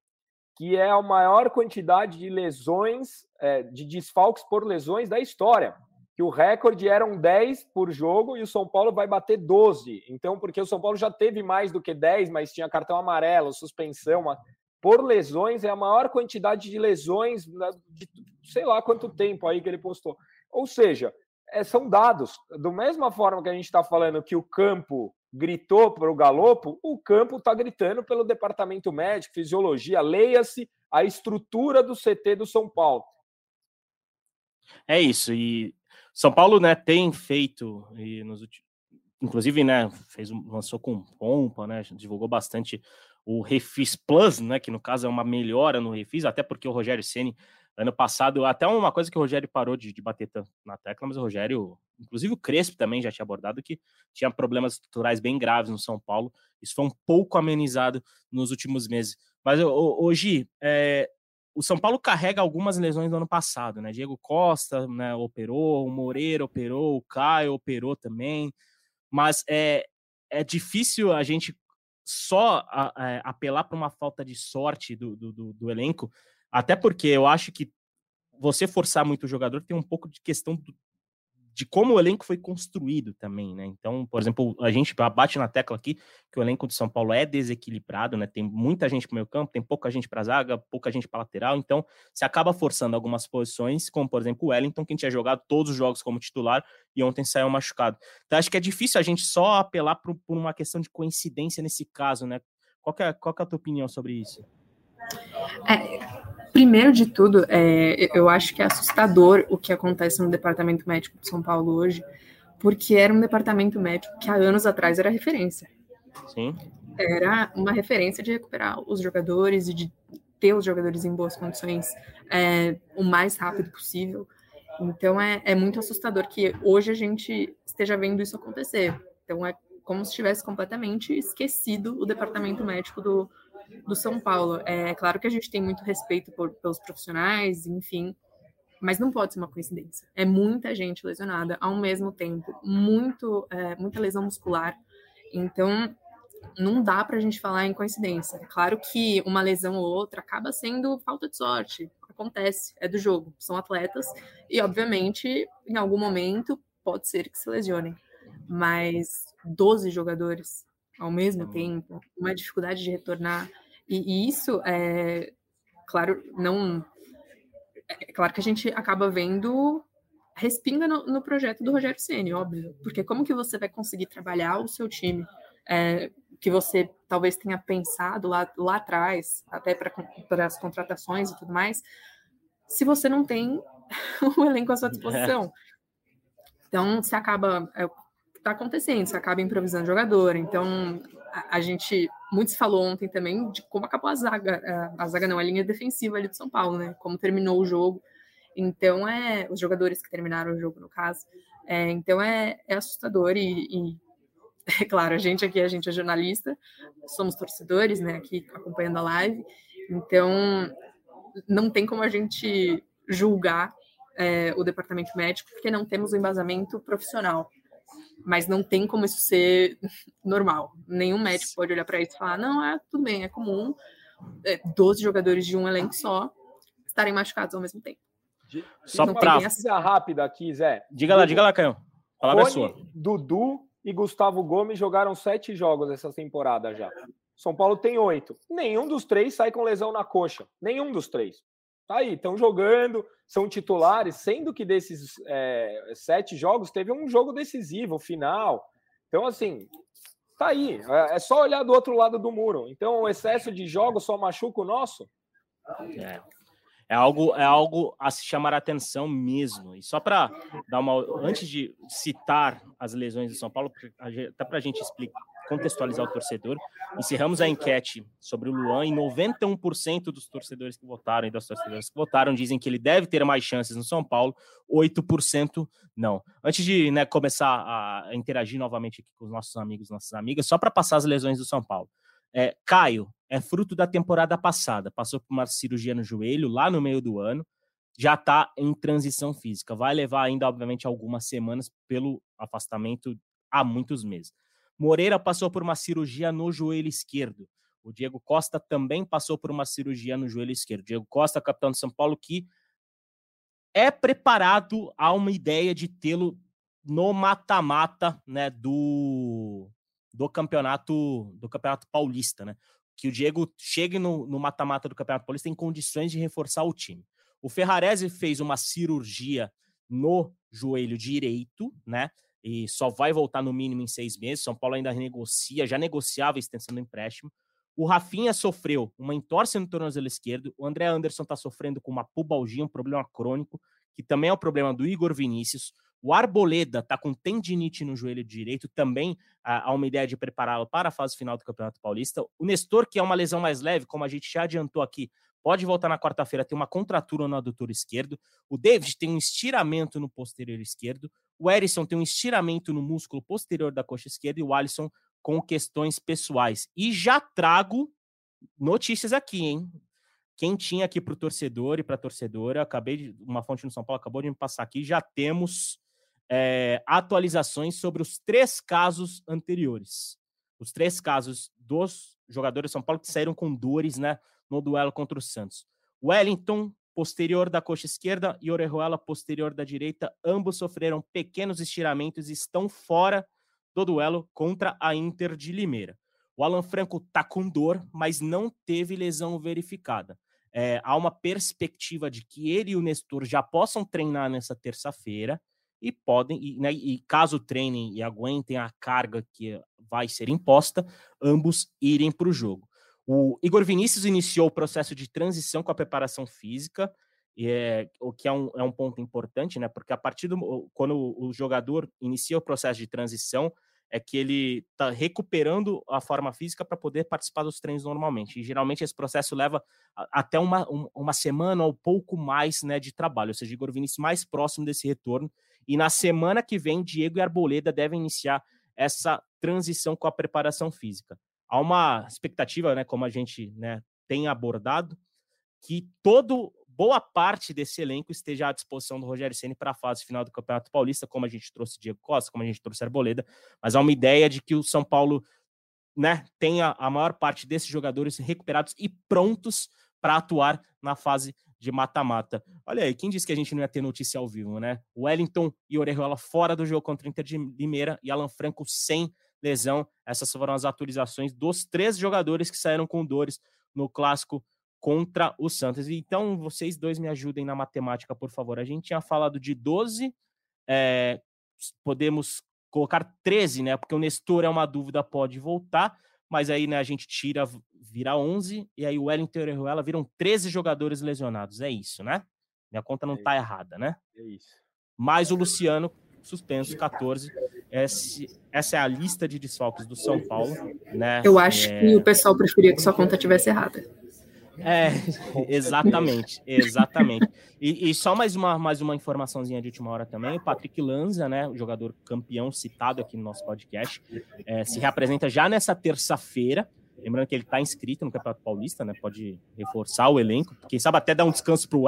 que é a maior quantidade de lesões, é, de desfalques por lesões da história que o recorde eram 10 por jogo e o São Paulo vai bater 12. Então, porque o São Paulo já teve mais do que 10, mas tinha cartão amarelo, suspensão, por lesões, é a maior quantidade de lesões de sei lá quanto tempo aí que ele postou. Ou seja, é, são dados. Da mesma forma que a gente está falando que o campo gritou para o Galopo, o campo está gritando pelo departamento médico, fisiologia, leia-se a estrutura do CT do São Paulo. É isso, e são Paulo, né, tem feito, e nos inclusive, né, fez, lançou com pompa, né, divulgou bastante o Refis Plus, né, que no caso é uma melhora no Refis, até porque o Rogério Ceni ano passado, até uma coisa que o Rogério parou de, de bater na tecla, mas o Rogério, inclusive o Crespo também já tinha abordado que tinha problemas estruturais bem graves no São Paulo. Isso foi um pouco amenizado nos últimos meses. Mas hoje, é, o São Paulo carrega algumas lesões do ano passado, né? Diego Costa né, operou, o Moreira operou, o Caio operou também, mas é, é difícil a gente só a, a, é, apelar para uma falta de sorte do, do, do, do, elenco, até porque eu acho que você forçar muito o jogador tem um pouco de questão do, de como o elenco foi construído também, né? Então, por exemplo, a gente bate na tecla aqui que o elenco de São Paulo é desequilibrado, né? Tem muita gente para o meio campo, tem pouca gente para zaga, pouca gente para lateral, então se acaba forçando algumas posições, como por exemplo o Wellington, que tinha jogado todos os jogos como titular e ontem saiu machucado. Então acho que é difícil a gente só apelar por, por uma questão de coincidência nesse caso, né? Qual é, qual é a tua opinião sobre isso? É, Primeiro de tudo, é, eu acho que é assustador o que acontece no departamento médico de São Paulo hoje, porque era um departamento médico que há anos atrás era referência. Sim. Era uma referência de recuperar os jogadores e de ter os jogadores em boas condições é, o mais rápido possível. Então é, é muito assustador que hoje a gente esteja vendo isso acontecer. Então é como se tivesse completamente esquecido o departamento médico do, do São Paulo. É claro que a gente tem muito respeito por, pelos profissionais, enfim, mas não pode ser uma coincidência. É muita gente lesionada ao mesmo tempo, muito, é, muita lesão muscular. Então, não dá para a gente falar em coincidência. É claro que uma lesão ou outra acaba sendo falta de sorte. Acontece, é do jogo. São atletas e, obviamente, em algum momento pode ser que se lesionem. Mas 12 jogadores ao mesmo é tempo, uma dificuldade de retornar. E, e isso é, claro, não. É claro que a gente acaba vendo respinga no, no projeto do Rogério Ceni, óbvio, porque como que você vai conseguir trabalhar o seu time é, que você talvez tenha pensado lá, lá atrás, até para as contratações e tudo mais, se você não tem o elenco à sua disposição. Então, você acaba, é, está acontecendo, você acaba improvisando jogador. Então, a, a, gente, muitos falou ontem também de como acabou a zaga, a, a, zaga não, a linha defensiva ali do São Paulo, né? Como terminou o jogo. Então, é os jogadores que terminaram o jogo, no caso. É, então, é, é assustador e, e é claro, a gente aqui, a gente é jornalista, somos torcedores, né, aqui acompanhando a live, então não tem como a gente julgar é, o departamento médico, porque não temos um embasamento profissional. Mas não tem como isso ser normal. Nenhum médico pode olhar para isso e falar: não, é tudo bem, é comum é, 12 jogadores de um elenco só estarem machucados ao mesmo tempo. Só para essa... rápida aqui, Zé. Diga lá, diga lá, Caio. A palavra é sua. Dudu e Gustavo Gomes jogaram sete jogos essa temporada já. São Paulo tem oito. Nenhum dos três sai com lesão na coxa. Nenhum dos três. Tá aí, estão jogando, são titulares, sendo que desses é, sete jogos teve um jogo decisivo, final. Então, assim, tá aí. É, é só olhar do outro lado do muro. Então, o excesso de jogos só machuca o nosso? É. É algo, é algo a se chamar a atenção mesmo. E só para dar uma. Antes de citar as lesões de São Paulo, até para a gente explicar, contextualizar o torcedor, encerramos a enquete sobre o Luan e 91% dos torcedores que votaram e das torcedoras que votaram dizem que ele deve ter mais chances no São Paulo, 8% não. Antes de né, começar a interagir novamente aqui com os nossos amigos, nossas amigas, só para passar as lesões do São Paulo. É, Caio é fruto da temporada passada, passou por uma cirurgia no joelho lá no meio do ano, já está em transição física. Vai levar ainda, obviamente, algumas semanas pelo afastamento há muitos meses. Moreira passou por uma cirurgia no joelho esquerdo. O Diego Costa também passou por uma cirurgia no joelho esquerdo. Diego Costa, capitão de São Paulo, que é preparado a uma ideia de tê-lo no mata-mata né, do, do campeonato do campeonato paulista, né? Que o Diego chegue no mata-mata do campeonato paulista em condições de reforçar o time. O Ferrarese fez uma cirurgia no joelho direito, né? E só vai voltar no mínimo em seis meses. São Paulo ainda negocia, já negociava a extensão do empréstimo. O Rafinha sofreu uma entorse no tornozelo esquerdo. O André Anderson está sofrendo com uma pubalgia, um problema crônico, que também é o problema do Igor Vinícius. O Arboleda está com tendinite no joelho direito, também há uma ideia de prepará-lo para a fase final do Campeonato Paulista. O Nestor, que é uma lesão mais leve, como a gente já adiantou aqui, pode voltar na quarta-feira, tem uma contratura no adutor esquerdo. O David tem um estiramento no posterior esquerdo. O Erisson tem um estiramento no músculo posterior da coxa esquerda e o Alisson com questões pessoais. E já trago notícias aqui, hein? Quem tinha aqui para o torcedor e para a torcedora, acabei de. Uma fonte no São Paulo acabou de me passar aqui, já temos é, atualizações sobre os três casos anteriores. Os três casos dos jogadores de São Paulo que saíram com dores né, no duelo contra o Santos. Wellington, posterior da coxa esquerda, e Orejuela, posterior da direita, ambos sofreram pequenos estiramentos e estão fora do duelo contra a Inter de Limeira. O Alan Franco está com dor, mas não teve lesão verificada. É, há uma perspectiva de que ele e o Nestor já possam treinar nessa terça-feira e podem, e, né, e caso treinem e aguentem a carga que vai ser imposta, ambos irem para o jogo. O Igor Vinícius iniciou o processo de transição com a preparação física, é, o que é um, é um ponto importante, né? Porque a partir do quando o jogador inicia o processo de transição, é que ele está recuperando a forma física para poder participar dos treinos normalmente. E geralmente esse processo leva até uma, uma semana ou pouco mais né, de trabalho, ou seja, Igor Vinícius mais próximo desse retorno. E na semana que vem, Diego e Arboleda devem iniciar essa transição com a preparação física. Há uma expectativa, né, como a gente né, tem abordado, que todo boa parte desse elenco esteja à disposição do Rogério Ceni para a fase final do Campeonato Paulista, como a gente trouxe Diego Costa, como a gente trouxe Arboleda, mas há uma ideia de que o São Paulo né, tenha a maior parte desses jogadores recuperados e prontos para atuar na fase de mata-mata. Olha aí, quem disse que a gente não ia ter notícia ao vivo, né? Wellington e Orejuela fora do jogo contra o Inter de Limeira e Alan Franco sem lesão. Essas foram as atualizações dos três jogadores que saíram com dores no clássico contra o Santos. Então, vocês dois me ajudem na matemática, por favor. A gente tinha falado de 12, é, podemos colocar 13, né? Porque o Nestor é uma dúvida, pode voltar, mas aí né, a gente tira, vira 11, e aí o Wellington e o Orejuela viram 13 jogadores lesionados. É isso, né? Minha conta não é tá errada, né? É isso. Mais o Luciano, suspenso, 14. Esse, essa é a lista de desfalques do São Paulo, né? Eu acho é... que o pessoal preferia que sua conta tivesse errada. É, exatamente, exatamente. E, e, só mais uma, mais uma informaçãozinha de última hora também. O Patrick Lanza, né, o jogador campeão citado aqui no nosso podcast, é, se reapresenta já nessa terça-feira. Lembrando que ele está inscrito no Campeonato Paulista, né? Pode reforçar o elenco. Quem sabe até dar um descanso para o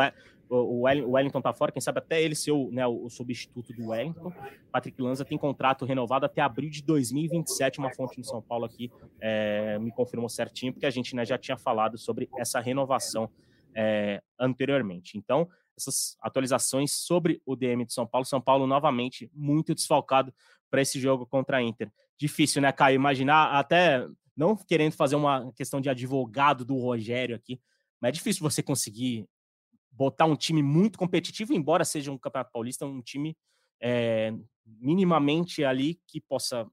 Wellington tá fora, quem sabe até ele ser o, né, o substituto do Wellington. Patrick Lanza tem contrato renovado até abril de 2027, uma fonte no São Paulo aqui é, me confirmou certinho, porque a gente né, já tinha falado sobre essa renovação é, anteriormente. Então, essas atualizações sobre o DM de São Paulo, São Paulo novamente muito desfalcado para esse jogo contra a Inter. Difícil, né, Caio? Imaginar até não querendo fazer uma questão de advogado do Rogério aqui, mas é difícil você conseguir botar um time muito competitivo, embora seja um Campeonato Paulista, um time é, minimamente ali que possa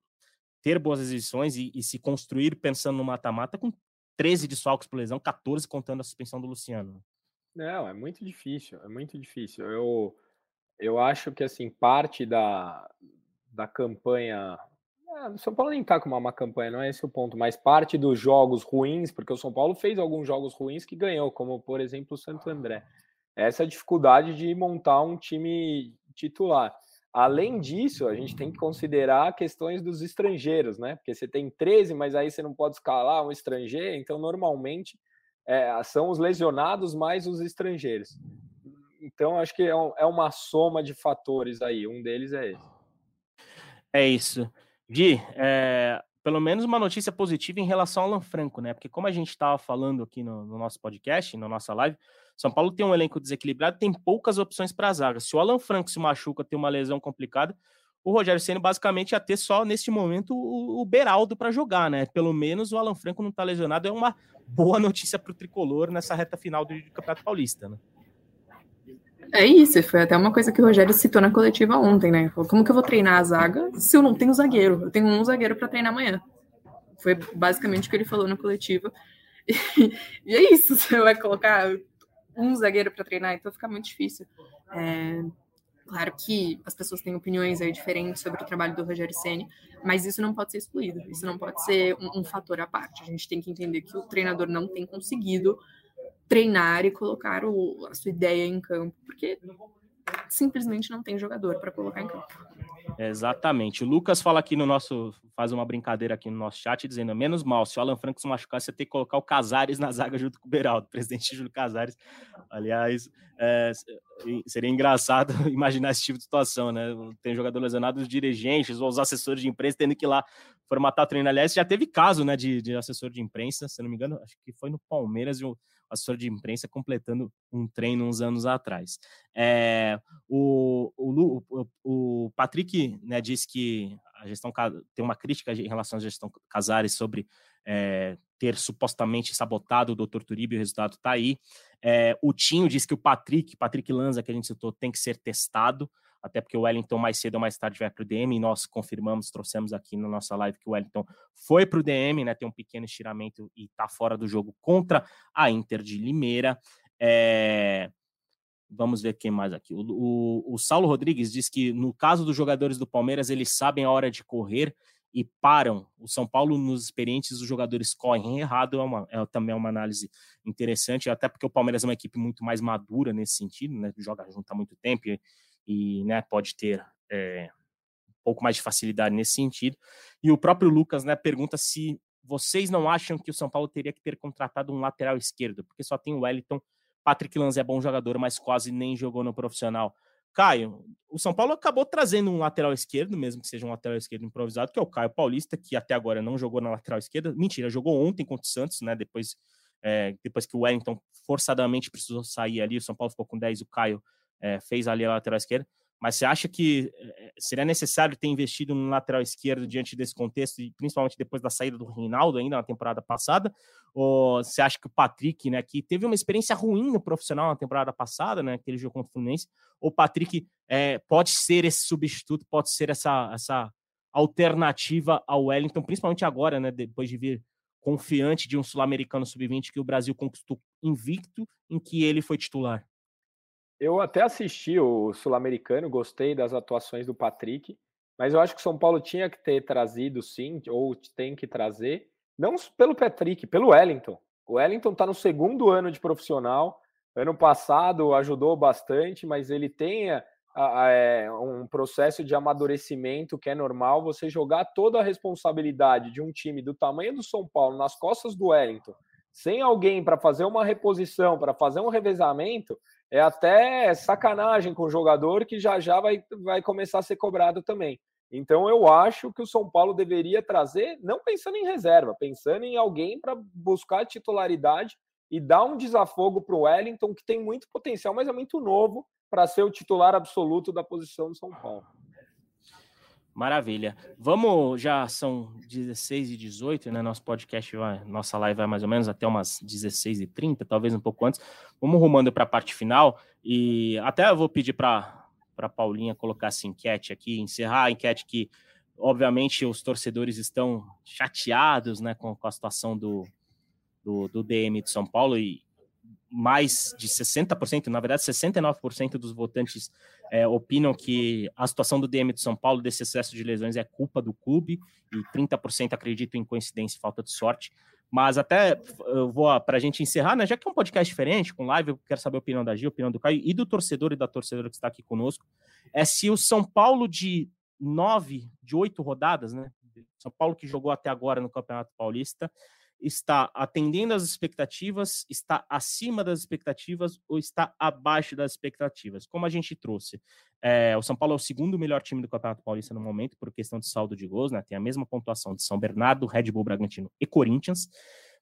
ter boas exibições e, e se construir pensando no mata-mata com 13 desfalques por lesão, 14 contando a suspensão do Luciano. Não, é muito difícil, é muito difícil. Eu, eu acho que assim parte da, da campanha é, o São Paulo nem tá com uma má campanha, não é esse o ponto, mas parte dos jogos ruins, porque o São Paulo fez alguns jogos ruins que ganhou, como por exemplo o Santo André. Essa dificuldade de montar um time titular. Além disso, a gente tem que considerar questões dos estrangeiros, né? Porque você tem 13, mas aí você não pode escalar um estrangeiro, então normalmente é, são os lesionados mais os estrangeiros. Então acho que é, um, é uma soma de fatores aí, um deles é esse. É isso. Gui, é, pelo menos uma notícia positiva em relação ao Alan Franco, né? Porque como a gente estava falando aqui no, no, nosso podcast, na nossa live, São Paulo tem um elenco desequilibrado, tem poucas opções para a zaga. Se o Alan Franco se machuca, tem uma lesão complicada, o Rogério Ceni basicamente ia ter só neste momento o, o Beraldo para jogar, né? Pelo menos o Alan Franco não está lesionado, é uma boa notícia para o tricolor nessa reta final do, Campeonato Paulista, né? É isso, foi até uma coisa que o Rogério citou na coletiva ontem, né? Como que eu vou treinar a zaga se eu não tenho zagueiro? Eu tenho um zagueiro para treinar amanhã. Foi basicamente o que ele falou na coletiva. E, e é isso, você vai colocar um zagueiro para treinar, então fica muito difícil. É, claro que as pessoas têm opiniões aí diferentes sobre o trabalho do Rogério Ceni, mas isso não pode ser excluído, isso não pode ser um, um fator à parte. A gente tem que entender que o treinador não tem conseguido treinar e colocar o, a sua ideia em campo, porque simplesmente não tem jogador para colocar em campo. Exatamente. O Lucas fala aqui no nosso, faz uma brincadeira aqui no nosso chat, dizendo: menos mal, se o Alan Franco se machucar, você tem que colocar o Casares na zaga junto com o Beraldo, presidente Júlio Casares. Aliás, é, seria engraçado imaginar esse tipo de situação, né? Tem jogador lesionado, os dirigentes ou os assessores de imprensa tendo que ir lá formatar treino. Aliás, já teve caso, né, de, de assessor de imprensa, se não me engano, acho que foi no Palmeiras, o assessor de imprensa completando um treino uns anos atrás. É, o, o, o, Patrick né, disse que a gestão tem uma crítica em relação à gestão Casares sobre é, ter supostamente sabotado o Dr. Turibe, o resultado está aí. É, o Tinho disse que o Patrick, Patrick Lanza, que a gente citou, tem que ser testado até porque o Wellington mais cedo ou mais tarde vai para o DM, e nós confirmamos, trouxemos aqui na nossa live que o Wellington foi para o DM, né? Tem um pequeno estiramento e está fora do jogo contra a Inter de Limeira. É... Vamos ver quem mais aqui. O, o, o, Saulo Rodrigues diz que no caso dos jogadores do Palmeiras, eles sabem a hora de correr e param. O São Paulo, nos experientes, os jogadores correm errado. É, uma, é também uma análise interessante, até porque o Palmeiras é uma equipe muito mais madura nesse sentido, né? Joga junto há muito tempo e e né, pode ter é, um pouco mais de facilidade nesse sentido. E o próprio Lucas né, pergunta se vocês não acham que o São Paulo teria que ter contratado um lateral esquerdo, porque só tem o Wellington. Patrick Lanz é bom jogador, mas quase nem jogou no profissional. Caio, o São Paulo acabou trazendo um lateral esquerdo, mesmo que seja um lateral esquerdo improvisado, que é o Caio Paulista, que até agora não jogou na lateral esquerda. Mentira, jogou ontem contra o Santos, né? Depois, é, depois que o Wellington forçadamente precisou sair ali, o São Paulo ficou com 10, o Caio é, fez ali a lateral esquerda. Mas você acha que eh, seria necessário ter investido no lateral esquerdo diante desse contexto, e principalmente depois da saída do Reinaldo ainda na temporada passada? Ou você acha que o Patrick, né, que teve uma experiência ruim no profissional na temporada passada, né, aquele jogo contra o Fluminense, o Patrick é, pode ser esse substituto, pode ser essa, essa alternativa ao Wellington, principalmente agora, né, depois de vir confiante de um sul-americano sub-20 que o Brasil conquistou invicto, em que ele foi titular? Eu até assisti o Sul-Americano, gostei das atuações do Patrick, mas eu acho que o São Paulo tinha que ter trazido sim, ou tem que trazer, não pelo Patrick, pelo Wellington. O Wellington está no segundo ano de profissional. Ano passado ajudou bastante, mas ele tem a, a, é, um processo de amadurecimento que é normal. Você jogar toda a responsabilidade de um time do tamanho do São Paulo nas costas do Wellington, sem alguém para fazer uma reposição, para fazer um revezamento, é até sacanagem com o jogador que já já vai, vai começar a ser cobrado também. Então eu acho que o São Paulo deveria trazer, não pensando em reserva, pensando em alguém para buscar titularidade e dar um desafogo para o Wellington, que tem muito potencial, mas é muito novo para ser o titular absoluto da posição do São Paulo. Maravilha. Vamos, já são 16 e 18, né? Nosso podcast, vai, nossa live vai mais ou menos até umas 16 e 30, talvez um pouco antes. Vamos rumando para a parte final e até eu vou pedir para para Paulinha colocar essa enquete aqui, encerrar a enquete que, obviamente, os torcedores estão chateados né, com, com a situação do, do, do, DM de São Paulo e mais de 60%, na verdade 69% dos votantes é, opinam que a situação do DM de São Paulo, desse excesso de lesões, é culpa do clube e 30% acreditam em coincidência e falta de sorte. Mas até eu vou para a gente encerrar, né? Já que é um podcast diferente, com live, eu quero saber a opinião da Gil, a opinião do Caio e do torcedor e da torcedora que está aqui conosco. É se o São Paulo de nove, de oito rodadas, né? São Paulo que jogou até agora no Campeonato Paulista, está atendendo às expectativas, está acima das expectativas ou está abaixo das expectativas? Como a gente trouxe, é, o São Paulo é o segundo melhor time do Campeonato Paulista no momento, por questão de saldo de gols, né? Tem a mesma pontuação de São Bernardo, Red Bull Bragantino e Corinthians.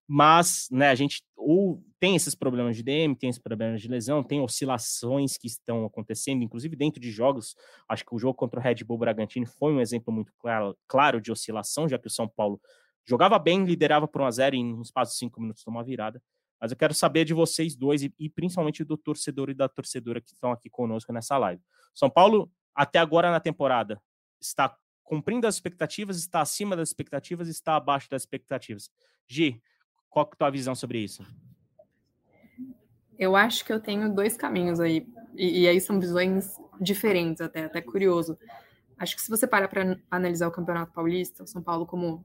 Mas, né, a gente ou tem esses problemas de DM, tem esses problemas de lesão, tem oscilações que estão acontecendo, inclusive dentro de jogos. Acho que o jogo contra o Red Bull Bragantino foi um exemplo muito claro, claro de oscilação, já que o São Paulo jogava bem, liderava por 1 a 0 em um espaço de 5 minutos tomou uma virada. Mas eu quero saber de vocês dois e, e, principalmente do torcedor e da torcedora que estão aqui conosco nessa live. São Paulo, até agora na temporada, está cumprindo as expectativas, está acima das expectativas, está abaixo das expectativas. Gi, qual é a tua visão sobre isso? Eu acho que eu tenho dois caminhos aí, e, e aí são visões diferentes até, até curioso. Acho que se você para para analisar o Campeonato Paulista, o São Paulo como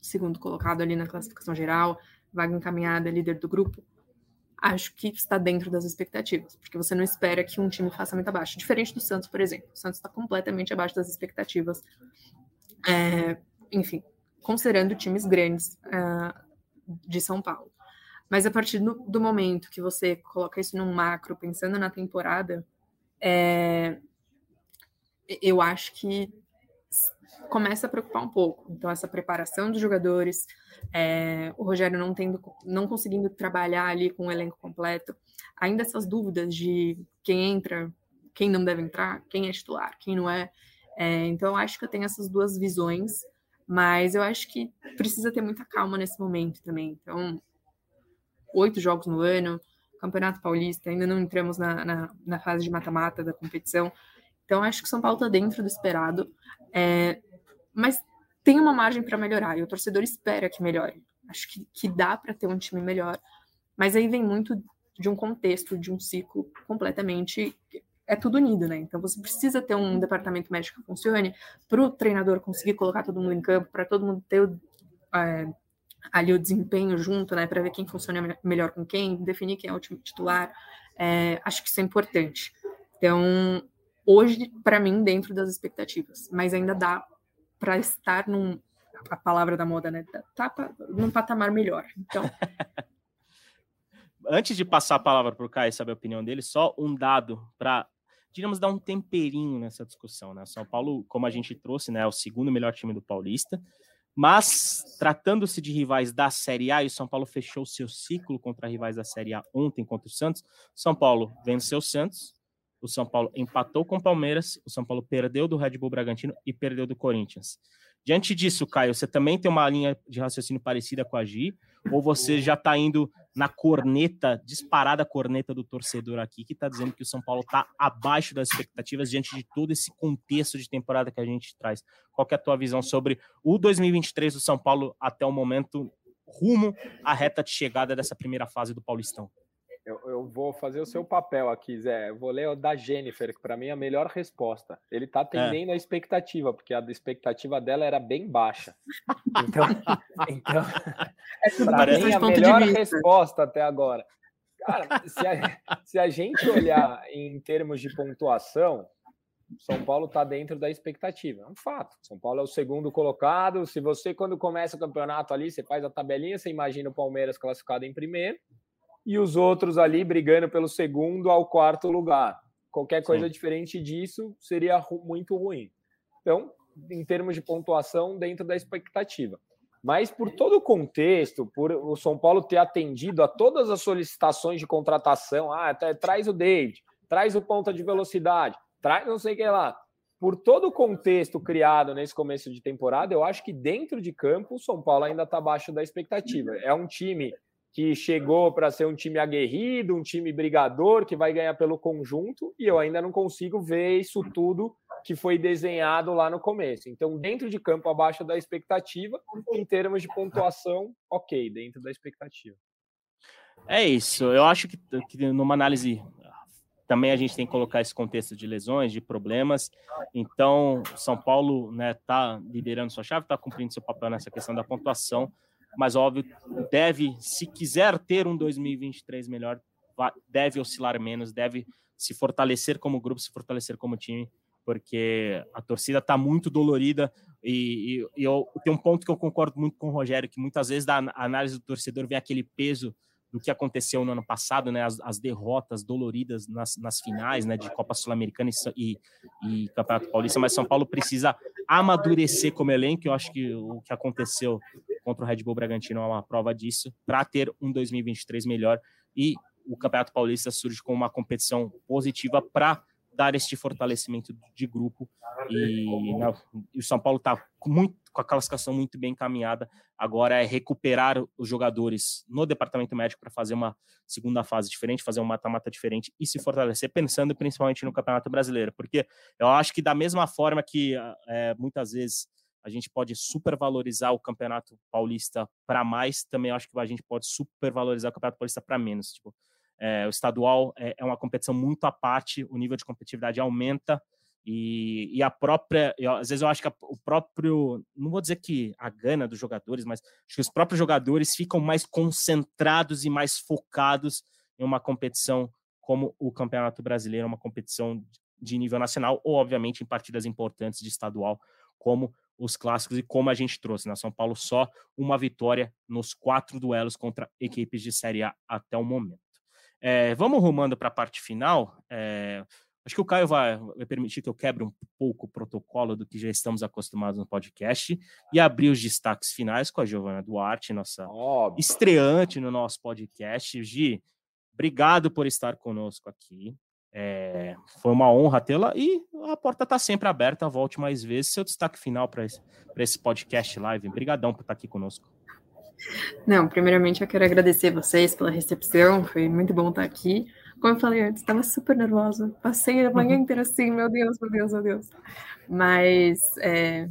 segundo colocado ali na classificação geral, vaga encaminhada, líder do grupo, acho que está dentro das expectativas, porque você não espera que um time faça muito abaixo. Diferente do Santos, por exemplo. O Santos está completamente abaixo das expectativas. É, enfim, considerando times grandes uh, de São Paulo. Mas a partir do, do, momento que você coloca isso num macro, pensando na temporada, é, eu acho que começa a preocupar um pouco. Então, essa preparação dos jogadores, é, o Rogério não tendo, não conseguindo trabalhar ali com o elenco completo, ainda essas dúvidas de quem entra, quem não deve entrar, quem é titular, quem não é. é então, eu acho que eu tenho essas duas visões, mas eu acho que precisa ter muita calma nesse momento também. Então, oito jogos no ano, Campeonato Paulista, ainda não entramos na, na, na fase de mata-mata da competição. Então, acho que São Paulo está dentro do esperado. É, mas tem uma margem para melhorar e o torcedor espera que melhore. Acho que, que dá para ter um time melhor, mas aí vem muito de um contexto, de um ciclo completamente. É tudo unido, né? Então você precisa ter um departamento médico que funcione para o treinador conseguir colocar todo mundo em campo, para todo mundo ter é, ali o desempenho junto, né? Para ver quem funciona melhor com quem, definir quem é o time titular. É, acho que isso é importante. Então, hoje, para mim, dentro das expectativas, mas ainda dá para estar num a palavra da moda, né? Tá num patamar melhor. Então. Antes de passar a palavra para o Caio saber a opinião dele, só um dado para, digamos, dar um temperinho nessa discussão, né? São Paulo, como a gente trouxe, né, é o segundo melhor time do Paulista, mas tratando-se de rivais da Série A, e o São Paulo fechou seu ciclo contra rivais da Série A ontem contra o Santos. São Paulo venceu o Santos, o São Paulo empatou com o Palmeiras, o São Paulo perdeu do Red Bull Bragantino e perdeu do Corinthians. Diante disso, Caio, você também tem uma linha de raciocínio parecida com a Gi, ou você já está indo na corneta, disparada corneta do torcedor aqui, que está dizendo que o São Paulo está abaixo das expectativas diante de todo esse contexto de temporada que a gente traz? Qual é a tua visão sobre o 2023 do São Paulo até o momento, rumo à reta de chegada dessa primeira fase do Paulistão? Eu, eu, vou fazer o seu papel aqui, Zé. Eu vou ler o da Jennifer, que para mim é a melhor resposta. Ele está atendendo é. a expectativa, porque a expectativa dela era bem baixa. Então, então é para mim a melhor resposta até agora. Cara, se a, se a gente olhar em termos de pontuação, São Paulo está dentro da expectativa. É um fato. São Paulo é o segundo colocado. Se você, quando começa o campeonato ali, você faz a tabelinha, você imagina o Palmeiras classificado em primeiro e os outros ali brigando pelo segundo ao quarto lugar. Qualquer coisa Sim. diferente disso seria ru muito ruim. Então, em termos de pontuação, dentro da expectativa. Mas por todo o contexto, por o São Paulo ter atendido a todas as solicitações de contratação, ah, até, traz o David, traz o ponta de velocidade, traz não sei o que lá. Por todo o contexto criado nesse começo de temporada, eu acho que dentro de campo o São Paulo ainda está abaixo da expectativa. É um time que chegou para ser um time aguerrido, um time brigador, que vai ganhar pelo conjunto, e eu ainda não consigo ver isso tudo que foi desenhado lá no começo. Então, dentro de campo, abaixo da expectativa, em termos de pontuação, ok, dentro da expectativa. É isso. Eu acho que, que numa análise também a gente tem que colocar esse contexto de lesões, de problemas. Então, São Paulo está né, tá liderando sua chave, está cumprindo seu papel nessa questão da pontuação mas óbvio, deve, se quiser ter um 2023 melhor, deve oscilar menos, deve se fortalecer como grupo, se fortalecer como time, porque a torcida está muito dolorida e, e, e eu, tem um ponto que eu concordo muito com o Rogério, que muitas vezes da análise do torcedor vem aquele peso do que aconteceu no ano passado, né, as, as derrotas doloridas nas, nas, finais, né, de Copa Sul-Americana e, e, Campeonato Paulista, mas São Paulo precisa amadurecer como elenco, eu acho que o que aconteceu contra o Red Bull Bragantino é uma prova disso, para ter um 2023 melhor. E o Campeonato Paulista surge como uma competição positiva para dar este fortalecimento de grupo. E, né, o São Paulo está muito com a classificação muito bem encaminhada. Agora é recuperar os jogadores no departamento médico para fazer uma segunda fase diferente, fazer um mata-mata diferente e se fortalecer, pensando principalmente no Campeonato Brasileiro, porque eu acho que da mesma forma que é, muitas vezes a gente pode supervalorizar o Campeonato Paulista para mais, também acho que a gente pode supervalorizar o Campeonato Paulista para menos. Tipo, é, o estadual é, é, uma competição muito à parte, o nível de competitividade aumenta e, e a própria, eu, às vezes eu acho que a, o próprio, não vou dizer que a gana dos jogadores, mas acho que os próprios jogadores ficam mais concentrados e mais focados em uma competição como o Campeonato Brasileiro, uma competição de nível nacional, ou obviamente em partidas importantes de estadual, como os clássicos e como a gente trouxe. Na né? São Paulo, só uma vitória nos quatro duelos contra equipes de Série A até o momento. É, vamos rumando para a parte final. É, acho que o Caio vai, vai, permitir que eu quebre um pouco o protocolo do que já estamos acostumados no podcast e abrir os destaques finais com a Giovana Duarte, nossa Óbvio. estreante no nosso podcast. Gi, obrigado por estar conosco aqui. É, foi uma honra tê-la e a porta está sempre aberta. Volte mais vezes. Seu destaque final para esse, esse podcast live. Obrigadão por estar aqui conosco. Não, primeiramente eu quero agradecer vocês pela recepção. Foi muito bom estar aqui. Como eu falei antes, estava super nervosa. Passei a manhã uhum. inteira assim, meu Deus, meu Deus, meu Deus. Mas é,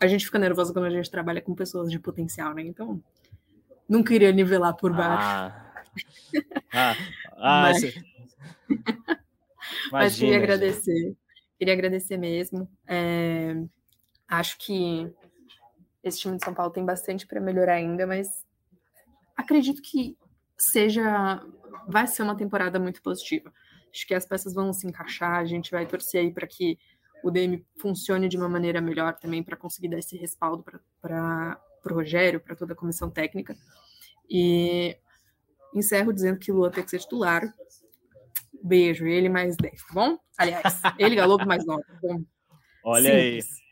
a gente fica nervoso quando a gente trabalha com pessoas de potencial, né? Então, não queria nivelar por baixo. Ah, ah, ah Mas... esse... Mas queria agradecer. Queria agradecer mesmo. É, acho que esse time de São Paulo tem bastante para melhorar ainda, mas acredito que seja vai ser uma temporada muito positiva. Acho que as peças vão se encaixar, a gente vai torcer aí para que o DM funcione de uma maneira melhor também para conseguir dar esse respaldo para o Rogério, para toda a comissão técnica. E encerro dizendo que Lua tem que ser titular, Beijo, ele mais 10, tá bom? Aliás, ele Galopo mais 9, tá bom? Olha Simples. aí.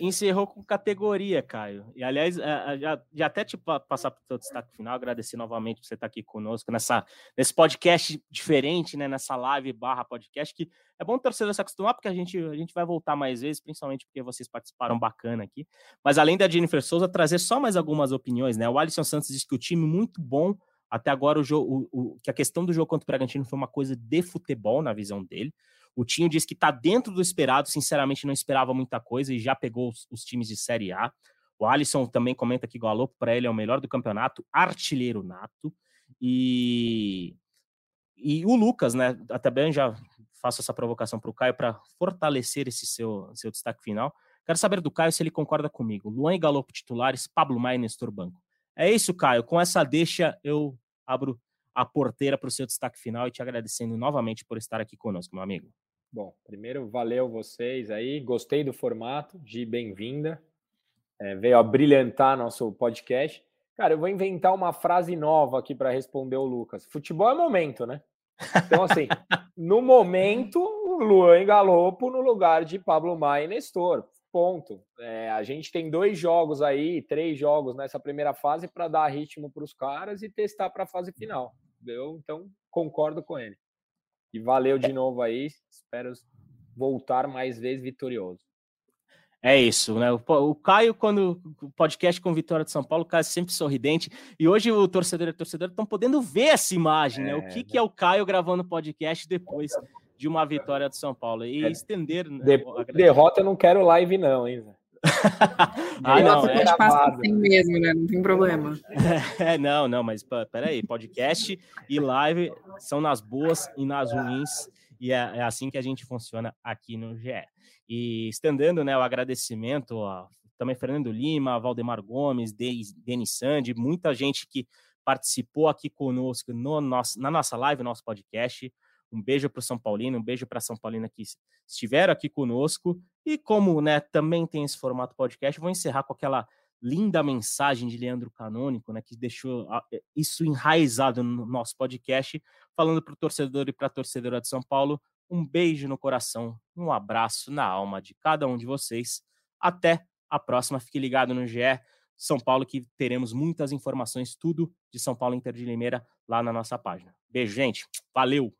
Encerrou com categoria, Caio. E, aliás, já, até te passar para o destaque final, agradecer novamente por você estar aqui conosco nessa, nesse podcast diferente, né? Nessa live barra podcast, que é bom o torcedor se acostumar, porque a gente, a gente vai voltar mais vezes, principalmente porque vocês participaram bacana aqui. Mas além da Jennifer Souza, trazer só mais algumas opiniões, né? O Alisson Santos disse que o time muito bom até agora, o jogo, o, o, que a questão do jogo contra o Bragantino foi uma coisa de futebol, na visão dele. O Tinho diz que está dentro do esperado, sinceramente não esperava muita coisa e já pegou os, os times de Série A. O Alisson também comenta que Galo para ele é o melhor do campeonato, artilheiro nato. E e o Lucas, né? Até bem já faço essa provocação para o Caio para fortalecer esse seu, seu destaque final. Quero saber do Caio se ele concorda comigo. Luan e Galopo titulares, Pablo Maia e Nestor Banco. É isso, Caio. Com essa deixa, eu abro a porteira para o seu destaque final e te agradecendo novamente por estar aqui conosco, meu amigo. Bom, primeiro, valeu vocês aí. Gostei do formato. de bem-vinda. É, veio a brilhantar nosso podcast. Cara, eu vou inventar uma frase nova aqui para responder o Lucas. Futebol é momento, né? Então, assim, no momento, Luan Galopo no lugar de Pablo Maia e Nestor. Ponto. É, a gente tem dois jogos aí, três jogos nessa primeira fase para dar ritmo para os caras e testar para a fase final. Eu, então, concordo com ele. E valeu de novo aí. Espero voltar mais vezes vitorioso. É isso, né? O, Caio, quando o podcast com Vitória de São Paulo, o Caio é sempre sorridente. E hoje o torcedor e a torcedora estão podendo ver essa imagem, é, né? O que, que é o Caio gravando podcast depois de uma vitória do São Paulo. E é, estender. Né, de, derrota eu não quero live, não, hein? ah, não, é... passa assim mesmo, né? Não tem problema. É, não, não, mas peraí, podcast e live são nas boas e nas ruins, e é, é assim que a gente funciona aqui no GE. E estendendo né, o agradecimento a também Fernando Lima, Valdemar Gomes, Denis Sandi, muita gente que participou aqui conosco no nosso, na nossa live, nosso podcast. Um beijo para o São Paulino, um beijo para a São Paulina que estiveram aqui conosco. E como né, também tem esse formato podcast, vou encerrar com aquela linda mensagem de Leandro Canônico, né, que deixou isso enraizado no nosso podcast, falando para o torcedor e para a torcedora de São Paulo. Um beijo no coração, um abraço na alma de cada um de vocês. Até a próxima. Fique ligado no GE São Paulo, que teremos muitas informações, tudo de São Paulo Inter de Limeira, lá na nossa página. Beijo, gente. Valeu!